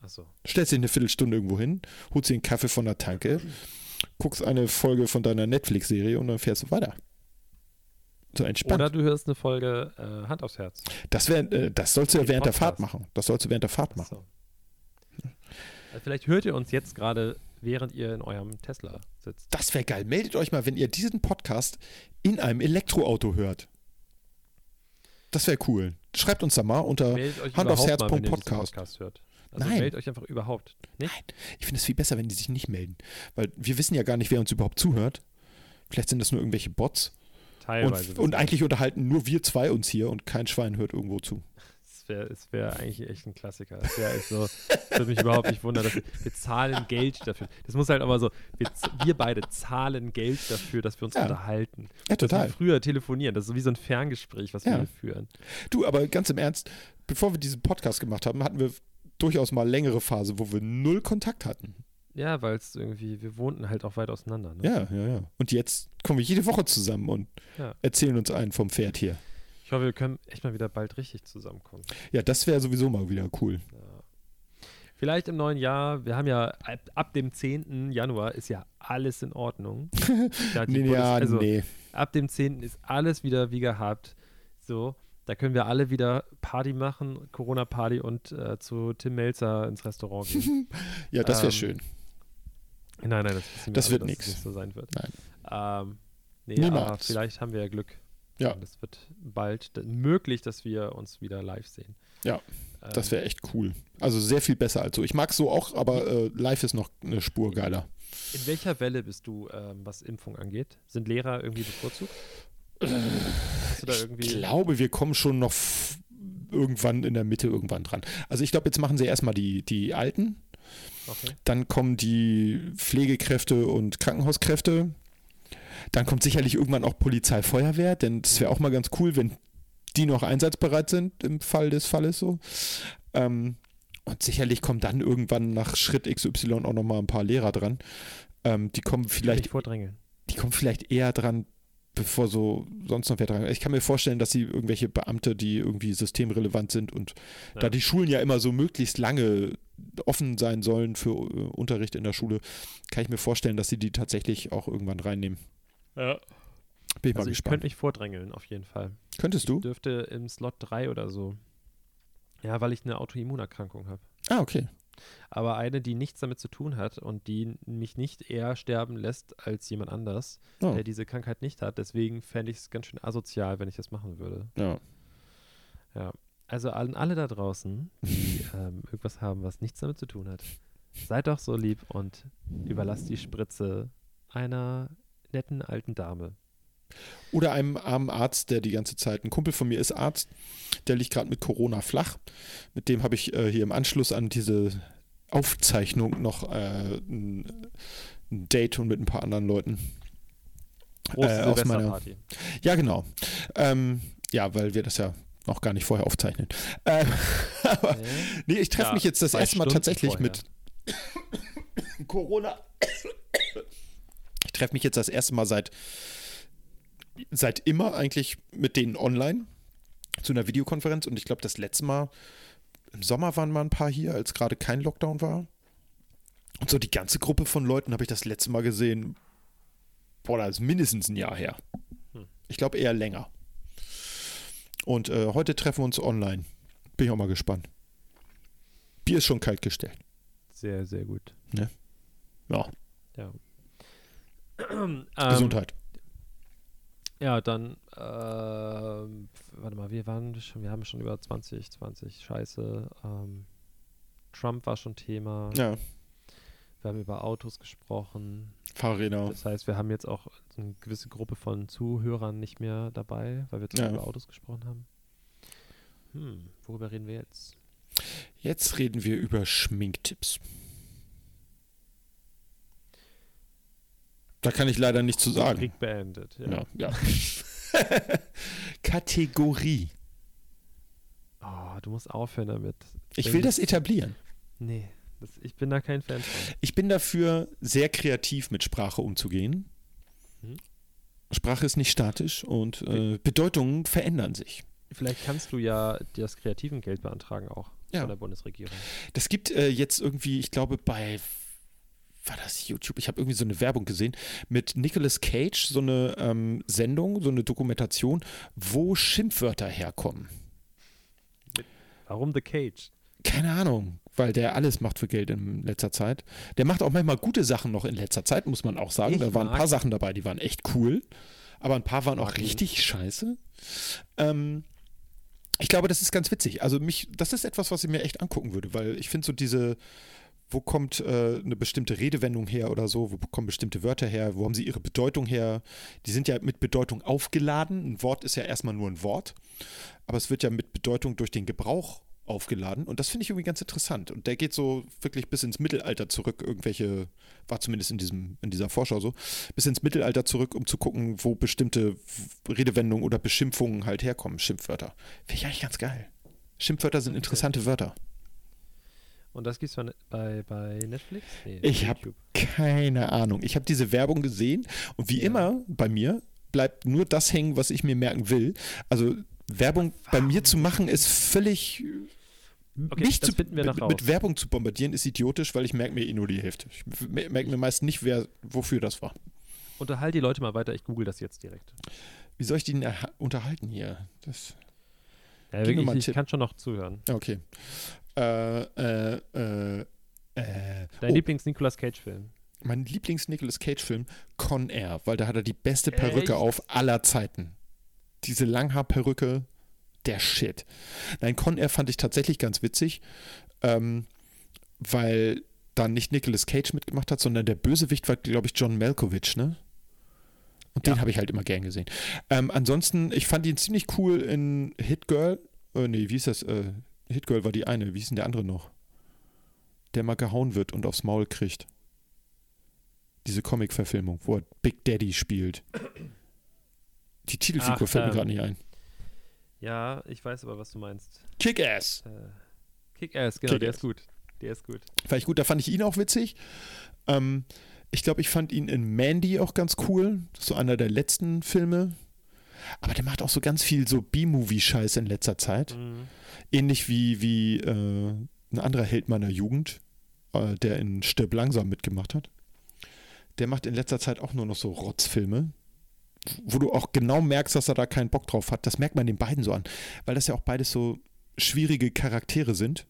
Achso. Stellst dich eine Viertelstunde irgendwo hin, holst dir einen Kaffee von der Tanke, guckst eine Folge von deiner Netflix-Serie und dann fährst du weiter. So entspannt. Oder du hörst eine Folge äh, Hand aufs Herz. das, wär, äh, das sollst du ja während der Podcast. Fahrt machen. Das sollst du während der Fahrt machen. So. Also vielleicht hört ihr uns jetzt gerade, während ihr in eurem Tesla sitzt. Das wäre geil. Meldet euch mal, wenn ihr diesen Podcast in einem Elektroauto hört. Das wäre cool. Schreibt uns da mal unter. Meldet Also Nein. meldet euch einfach überhaupt. Nicht? Nein, ich finde es viel besser, wenn die sich nicht melden. Weil wir wissen ja gar nicht, wer uns überhaupt zuhört. Vielleicht sind das nur irgendwelche Bots. Teilweise. Und, und eigentlich unterhalten nur wir zwei uns hier und kein Schwein hört irgendwo zu. Es wäre wär eigentlich echt ein Klassiker. Es wäre so, es würde mich überhaupt nicht wundern, dass wir, wir zahlen Geld dafür. Das muss halt aber so, wir, wir beide zahlen Geld dafür, dass wir uns Ja. unterhalten. Ja, total. wir früher telefonieren. Das ist so wie so ein Ferngespräch, was wir Ja. hier führen. Du, aber ganz im Ernst, bevor wir diesen Podcast gemacht haben, hatten wir durchaus mal längere Phase, wo wir null Kontakt hatten. Ja, weil es irgendwie, wir wohnten halt auch weit auseinander. Ne? Ja, ja, ja. Und jetzt kommen wir jede Woche zusammen und Ja. erzählen uns einen vom Pferd hier. Ich hoffe, wir können echt mal wieder bald richtig zusammenkommen. Ja, das wäre sowieso mal wieder cool. Ja. Vielleicht im neuen Jahr, wir haben ja ab, ab dem 10. Januar ist ja alles in Ordnung. Ja, Nee, Bundes- also, nee. ab dem 10. ist alles wieder wie gehabt. So, da können wir alle wieder Party machen, Corona-Party und äh, zu Tim Melzer ins Restaurant gehen. Ja, das wäre ähm, schön. nein, nein, das wir Das alle, wird dass nix. es nicht so sein wird. Nein. Ähm, nee, Niemals. aber vielleicht haben wir ja Glück. Ja. Und es wird bald möglich, dass wir uns wieder live sehen. Ja, Ähm, Das wäre echt cool. Also sehr viel besser als so. Ich mag so auch, aber äh, live ist noch eine Spur geiler. In welcher Welle bist du, ähm, was Impfung angeht? Sind Lehrer irgendwie bevorzugt? Ich glaube, wir kommen schon noch irgendwann in der Mitte irgendwann dran. Also ich glaube, jetzt machen sie erstmal die, die Alten, Okay. dann kommen die Pflegekräfte und Krankenhauskräfte. Dann kommt sicherlich irgendwann auch Polizei, Feuerwehr, denn das wäre auch mal ganz cool, wenn die noch einsatzbereit sind im Fall des Falles so. Ähm, und sicherlich kommen dann irgendwann nach Schritt XY auch noch mal ein paar Lehrer dran. Ähm, die kommen Vielleicht die kommen vielleicht eher dran, bevor so sonst noch wer dran. Ich kann mir vorstellen, dass sie irgendwelche Beamte, die irgendwie systemrelevant sind und Ja. da die Schulen ja immer so möglichst lange offen sein sollen für äh, Unterricht in der Schule, kann ich mir vorstellen, dass sie die tatsächlich auch irgendwann reinnehmen. Ja. Bin ich mal Also ich gespannt. könnte mich vordrängeln, auf jeden Fall. Könntest du? Dürfte im Slot 3 oder so. Ja, weil ich eine Autoimmunerkrankung habe. Ah, okay. Aber eine, die nichts damit zu tun hat und die mich nicht eher sterben lässt als jemand anders, Oh, der diese Krankheit nicht hat. Deswegen fände ich es ganz schön asozial, wenn ich das machen würde. ja. Ja. Also an alle da draußen, die ähm, irgendwas haben, was nichts damit zu tun hat, seid doch so lieb und überlasst die Spritze einer netten alten Dame. Oder einem armen Arzt, der die ganze Zeit, ein Kumpel von mir ist Arzt, der liegt gerade mit Corona flach. Mit dem habe ich äh, hier im Anschluss an diese Aufzeichnung noch äh, ein, ein Date und mit ein paar anderen Leuten. Große Äh, aus meiner-. Ja, genau. Ähm, ja, weil wir das ja noch gar nicht vorher aufzeichnen. Ähm, aber Nee. nee, ich treffe Ja, mich jetzt das erste Mal Stunden tatsächlich vorher. mit Corona. Ich treffe mich jetzt das erste Mal seit seit immer eigentlich mit denen online zu einer Videokonferenz und ich glaube das letzte Mal im Sommer waren mal ein paar hier, als gerade kein Lockdown war. Und so die ganze Gruppe von Leuten habe ich das letzte Mal gesehen. Boah, das ist mindestens ein Jahr her. Hm. Ich glaube eher länger. Und äh, heute treffen wir uns online. Bin ich auch mal gespannt. Bier ist schon kalt gestellt. Sehr, sehr gut. Ja. Ja. ähm, Gesundheit. Ja, dann, ähm, warte mal, wir waren schon, wir haben schon über 2020 Scheiße. Ähm, Trump war schon Thema. Ja, Wir haben über Autos gesprochen. Fahrräder. Das heißt, wir haben jetzt auch eine gewisse Gruppe von Zuhörern nicht mehr dabei, weil wir zu Ja. über Autos gesprochen haben. Hm, worüber reden wir jetzt? Jetzt reden wir über Schminktipps. Da kann ich leider nichts zu sagen. Krieg beendet. Ja. Ja, ja. Kategorie. Oh, du musst aufhören damit. Ich will das etablieren. Nee, das, ich bin da kein Fan von. Ich bin dafür, sehr kreativ mit Sprache umzugehen. Hm. Sprache ist nicht statisch und äh, Bedeutungen verändern sich. Vielleicht kannst du ja das kreativen Geld beantragen auch Ja. von der Bundesregierung. Das gibt äh, jetzt irgendwie, ich glaube, bei war das YouTube? Ich habe irgendwie so eine Werbung gesehen mit Nicolas Cage, so eine ähm, Sendung, so eine Dokumentation, wo Schimpfwörter herkommen. Warum The Cage? Keine Ahnung, weil der alles macht für Geld in letzter Zeit. Der macht auch manchmal gute Sachen noch in letzter Zeit, muss man auch sagen. Ich da waren ein paar Sachen dabei, die waren echt cool, aber ein paar waren auch ihn. richtig scheiße. Ähm, ich glaube, das ist ganz witzig. Also mich, das ist etwas, was ich mir echt angucken würde, weil ich finde so diese, wo kommt äh, eine bestimmte Redewendung her oder so, wo kommen bestimmte Wörter her, wo haben sie ihre Bedeutung her? Die sind ja mit Bedeutung aufgeladen. Ein Wort ist ja erstmal nur ein Wort, aber es wird ja mit Bedeutung durch den Gebrauch aufgeladen und das finde ich irgendwie ganz interessant und der geht so wirklich bis ins Mittelalter zurück, irgendwelche, war zumindest in, diesem, in dieser Vorschau so, bis ins Mittelalter zurück, um zu gucken, wo bestimmte Redewendungen oder Beschimpfungen halt herkommen, Schimpfwörter. Finde ich eigentlich ganz geil. Schimpfwörter sind interessante Wörter. Und das gibt's bei, bei, bei Netflix? Nee, Ich hab- YouTube. Keine Ahnung. Ich habe diese Werbung gesehen und wie Ja. immer bei mir bleibt nur das hängen, was ich mir merken will. Also Werbung bei mir zu machen ist völlig Okay, mich das zu, mit, mit Werbung zu bombardieren ist idiotisch, weil ich merke mir eh nur die Hälfte. Ich merke mir meist nicht, wer, wofür das war. Unterhalt die Leute mal weiter, ich google das jetzt direkt. Wie soll ich die unterhalten hier? Das, Ja, wirklich, ich Tipp. kann schon noch zuhören. okay. Äh, äh, äh, äh, Dein oh, Lieblings-Nicolas Cage-Film? mein Lieblings-Nicolas Cage-Film, Con Air, weil da hat er die beste Perücke Echt? auf aller Zeiten. Diese Langhaarperücke, der Shit. Nein, Con Air fand ich tatsächlich ganz witzig, ähm, weil da nicht Nicolas Cage mitgemacht hat, sondern der Bösewicht war, glaube ich, John Malkovich, ne? Und den Ja. habe ich halt immer gern gesehen. Ähm, ansonsten, ich fand ihn ziemlich cool in Hit Girl. Äh, nee, wie ist das? Äh, Hit Girl war die eine. Wie ist denn der andere noch? Der mal gehauen wird und aufs Maul kriegt. Diese Comic-Verfilmung, wo er Big Daddy spielt. Die Titelfigur Ach, fällt mir ähm, gerade nicht ein. Ja, ich weiß aber, was du meinst. Kick-Ass. Äh, Kick-Ass, genau, der Kick-Ass. ist gut. Der ist gut. Fand ich gut, da fand ich ihn auch witzig. Ähm, ich glaube, ich fand ihn in Mandy auch ganz cool. Das ist so einer der letzten Filme. Aber der macht auch so ganz viel so B-Movie-Scheiß in letzter Zeit. Mhm. Ähnlich wie, wie äh, ein anderer Held meiner Jugend, äh, der in Stirb langsam mitgemacht hat. Der macht in letzter Zeit auch nur noch so Rotzfilme, wo du auch genau merkst, dass er da keinen Bock drauf hat. Das merkt man den beiden so an, weil das ja auch beides so schwierige Charaktere sind.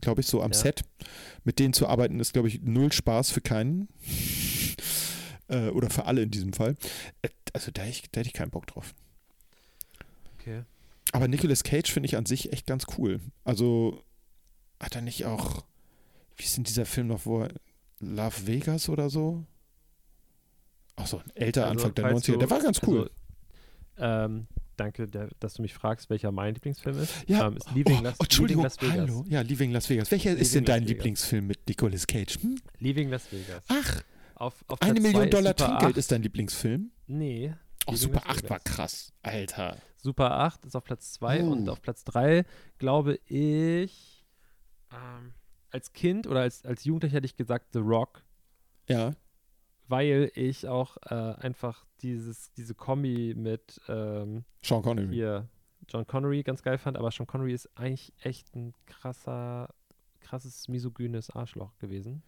Glaube ich, so am Ja. Set. Mit denen zu arbeiten ist, glaube ich, null Spaß für keinen. Äh, oder für alle in diesem Fall. Äh, also da, ich, da hätte ich keinen Bock drauf. Okay. Aber Nicolas Cage finde ich an sich echt ganz cool. Also hat er nicht auch, wie ist denn dieser Film noch, wo er, Love Vegas oder so? Ach so, ein älter Also, Anfang der falls 90er. du- der war ganz cool. Also, ähm, danke, der, dass du mich fragst, welcher mein Lieblingsfilm ist. ja, ähm, ist Leaving, oh, Las, oh, Entschuldigung, Leaving Las Vegas. hallo. Ja, Leaving Las Vegas. Welcher ist denn Leaving dein Las Vegas. Lieblingsfilm mit Nicolas Cage? Hm? Leaving Las Vegas. Ach, Auf, auf eine Million Dollar Trinkgeld 8. ist dein Lieblingsfilm? Nee. Oh, Super Las 8 war krass. Alter. Super 8 ist auf Platz 2 Oh. und auf Platz 3 glaube ich, ähm, als Kind oder als, als Jugendlicher hätte ich gesagt The Rock, Ja. weil ich auch äh, einfach dieses, diese Kombi mit ähm, Sean Connery. hier John Connery ganz geil fand, aber Sean Connery ist eigentlich echt ein krasser, krasses misogynes Arschloch gewesen.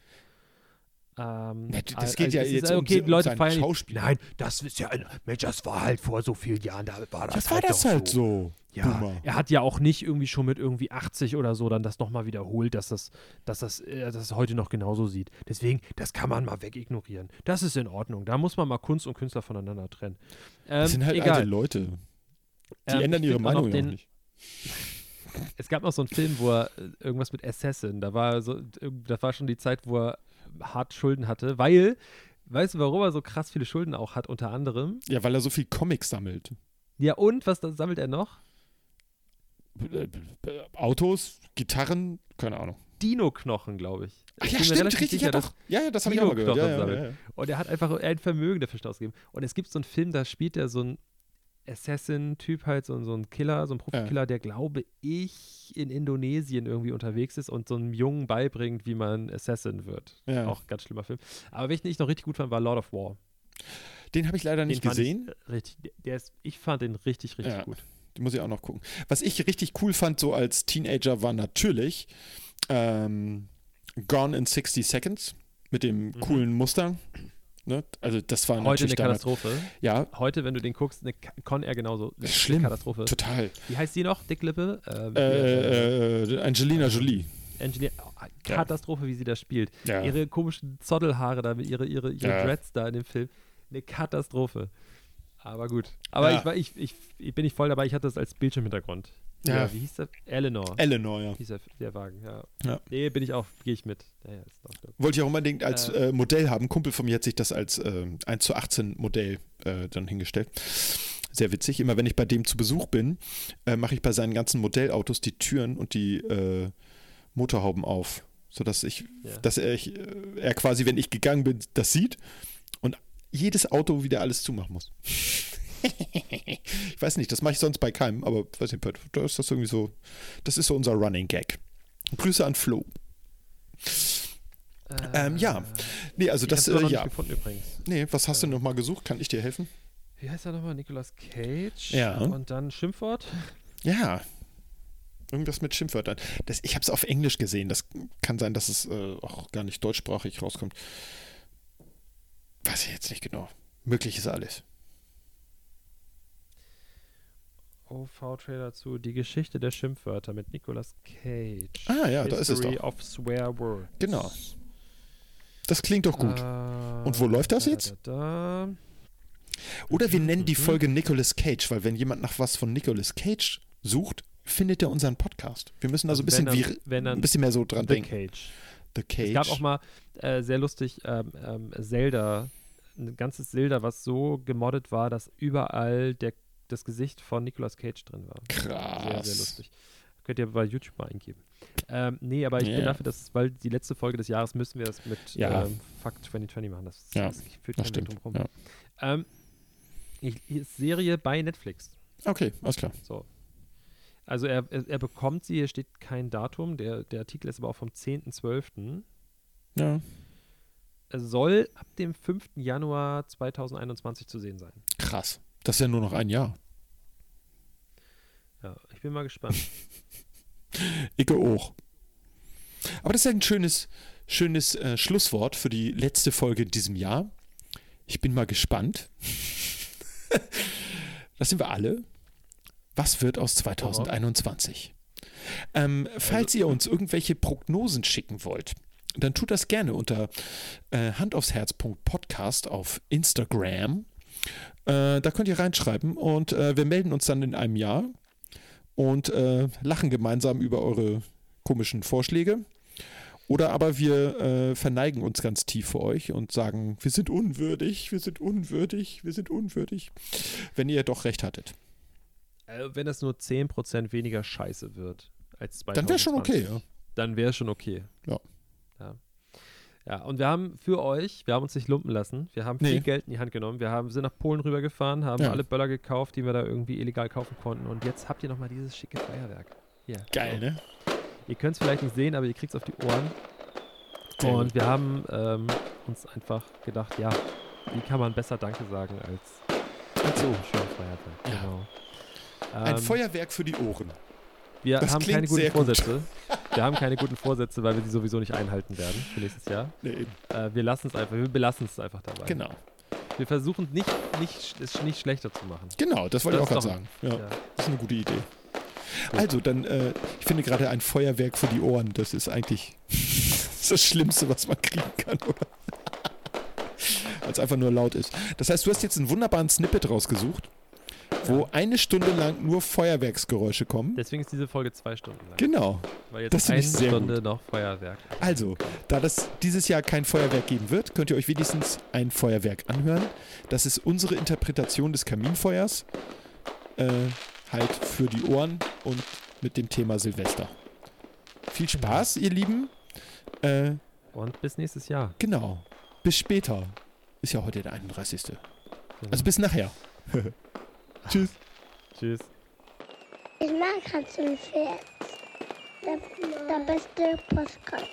Ähm, das geht also ja es ist, jetzt äh, um okay, die Leute sein feiern Schauspiel. Nein, das ist ja ein. Mensch, das war halt vor so vielen Jahren, da war das Das halt war das halt so. Ja, Boomer. Er hat ja auch nicht irgendwie schon mit irgendwie 80 oder so dann das nochmal wiederholt, dass das, dass das, äh, dass das heute noch genauso sieht. Deswegen, das kann man mal wegignorieren. Das ist in Ordnung. Da muss man mal Kunst und Künstler voneinander trennen. Ähm, Das sind halt egal. alte Leute. Die Ähm, ändern ihre Meinung ja nicht. Es gab noch so einen Film, wo er äh, irgendwas mit Assassin, da war so, irg- das war schon die Zeit, wo er hart Schulden hatte, weil, weißt du, warum er so krass viele Schulden auch hat, unter anderem? Ja, weil er so viel Comics sammelt. Ja, und was sammelt er noch? Äh, äh, Autos, Gitarren, keine Ahnung. Dino-Knochen, glaube ich. Ach ja, stimmt, richtig, sicher, ja doch. Ja, ja, das habe ich auch mal gehört. Ja, ja, ja. Und er hat einfach ein Vermögen dafür ausgegeben. Und es gibt so einen Film, da spielt er so ein Assassin-Typ halt, so, so ein Killer, so ein Profikiller, der, glaube ich, in Indonesien irgendwie unterwegs ist und so einem Jungen beibringt, wie man Assassin wird. Ja. Auch ein ganz schlimmer Film. Aber welchen ich noch richtig gut fand, war Lord of War. Den habe ich leider nicht den fand gesehen. Ich, richtig, der- ist, ich fand den richtig, richtig Ja. gut. Den muss ich auch noch gucken. Was ich richtig cool fand, so als Teenager, war natürlich ähm, Gone in 60 Seconds mit dem Mhm. coolen Mustang. Ne? Also, das war Heute eine. Katastrophe. Ja, Heute, wenn du den guckst, eine Con Air genauso. Eine Schlimm. Katastrophe. total. Wie heißt die noch? Dick Lippe? Äh, Äh, äh, Angelina Jolie. Engineer, oh, Katastrophe, wie sie das spielt. Ja. Ihre komischen Zoddelhaare da, ihre, ihre, ihre Ja. Dreads da in dem Film. Eine Katastrophe. Aber gut. Aber Ja. ich, war, ich, ich, ich bin nicht voll dabei, ich hatte das als Bildschirmhintergrund. Ja. wie hieß der? Eleanor. Eleanor, ja. hieß der, der Wagen, ja. Ja. Nee, bin ich auch, gehe ich mit. Ja, ja. Wollte ich auch unbedingt als Äh. äh, Modell haben. Ein Kumpel von mir hat sich das als äh, 1 zu 18 Modell äh, dann hingestellt. Sehr witzig. Immer wenn ich bei dem zu Besuch bin, äh, mache ich bei seinen ganzen Modellautos die Türen und die äh, Motorhauben auf. Sodass ich, Ja. dass er, ich, äh, er quasi, wenn ich gegangen bin, das sieht und jedes Auto wieder alles zumachen muss. ich weiß nicht, das mache ich sonst bei keinem, aber weiß nicht, da ist das irgendwie so, das ist so unser Running Gag. Grüße an Flo. Ähm, ja. Nee, also das, äh, ja. gefunden übrigens. Nee, was hast du noch mal gesucht? Kann ich dir helfen? Wie heißt er nochmal? Nicolas Cage. Ja. Und dann Schimpfwort. Ja. Irgendwas mit Schimpfwörtern. Das, ich habe es auf Englisch gesehen. Das kann sein, dass es äh, auch gar nicht deutschsprachig rauskommt. Weiß ich jetzt nicht genau. Möglich ist alles. OV-Trailer zu Die Geschichte der Schimpfwörter mit Nicolas Cage. Ah, ja, da ist es History doch. of Swear Words. Genau. Das klingt doch gut. Äh, Und wo läuft das da, jetzt? Da, da. Oder wir nennen die mhm. Folge Nicolas Cage, weil wenn jemand nach was von Nicolas Cage sucht, findet er unseren Podcast. Wir müssen also ein bisschen, wie, dann, dann ein bisschen mehr so dran The denken. Cage. The Cage. Es gab auch mal äh, sehr lustig ähm, ähm, Zelda, ein ganzes Zelda, was so gemoddet war, dass überall der, das Gesicht von Nicolas Cage drin war. Krass. Sehr, sehr lustig. Könnt ihr bei YouTube mal eingeben. Ähm, nee, aber ich Ja. bin dafür, dass, weil die letzte Folge des Jahres müssen wir das mit Ja. ähm, Fuck 2020 machen. Das, Ja, das führt Das stimmt. drum Ja. Ähm, ich, Serie bei Netflix. Okay, alles klar. So. Also er, er, er bekommt sie, hier steht kein Datum, der, der Artikel ist aber auch vom 10.12. Ja. Es soll ab dem 5. Januar 2021 zu sehen sein. Krass. Das ist ja nur noch ein Jahr. Bin mal gespannt. Ich auch. Aber das ist ein schönes, schönes äh, Schlusswort für die letzte Folge in diesem Jahr. Ich bin mal gespannt. das sind wir alle. Was wird aus 2021? Ähm, falls ihr uns irgendwelche Prognosen schicken wollt, dann tut das gerne unter äh, handaufsherz.podcast auf Instagram. Äh, da könnt ihr reinschreiben und äh, wir melden uns dann in einem Jahr und äh, lachen gemeinsam über eure komischen Vorschläge. Oder aber wir äh, verneigen uns ganz tief vor euch und sagen, wir sind unwürdig, wir sind unwürdig, wir sind unwürdig, wenn ihr doch recht hattet. Äh, wenn das nur 10% weniger scheiße wird als 2020, Dann wäre schon okay, ja. Dann wäre schon okay. Ja. ja. Ja, und wir haben für euch, wir haben uns nicht lumpen lassen, wir haben Nee. viel Geld in die Hand genommen, wir haben, sind nach Polen rübergefahren, haben Ja. alle Böller gekauft, die wir da irgendwie illegal kaufen konnten und jetzt habt ihr nochmal dieses schicke Feuerwerk. Hier. Geil, ne? Ihr könnt es vielleicht nicht sehen, aber ihr kriegt es auf die Ohren. Sehr Und wir haben ähm, uns einfach gedacht, ja, wie kann man besser Danke sagen als so schön Feuerwerk. Ja. Genau. ein Ähm, Feuerwerk für die Ohren. Wir das haben keine guten sehr gut. Vorsätze. Wir haben keine guten Vorsätze, weil wir sie sowieso nicht einhalten werden für nächstes Jahr. Nee. Äh, wir lassen es einfach, wir belassen es einfach dabei. Genau. Wir versuchen nicht, nicht, es nicht schlechter zu machen. Genau, das wollte Das ich auch gerade sagen. Ja, Ja. das ist eine gute Idee. Also, dann, äh, ich finde gerade ein Feuerwerk für die Ohren, das ist eigentlich das Schlimmste, was man kriegen kann, oder? Weil es einfach nur laut ist. Das heißt, du hast jetzt einen wunderbaren Snippet rausgesucht, wo eine Stunde lang nur Feuerwerksgeräusche kommen. Deswegen ist diese Folge zwei Stunden lang. Genau. Weil das jetzt finde eine ich sehr Stunde noch Feuerwerk. Also, da das dieses Jahr kein Feuerwerk geben wird, könnt ihr euch wenigstens ein Feuerwerk anhören. Das ist unsere Interpretation des Kaminfeuers. Äh, halt für die Ohren und mit dem Thema Silvester. Viel Spaß, ihr Lieben. Äh, Und bis nächstes Jahr. genau. Bis später. Ist ja heute der 31. Genau. Also bis nachher. Tschüss. Tschüss. Ich mag Hans und Pferd. Der, der beste Postkarte.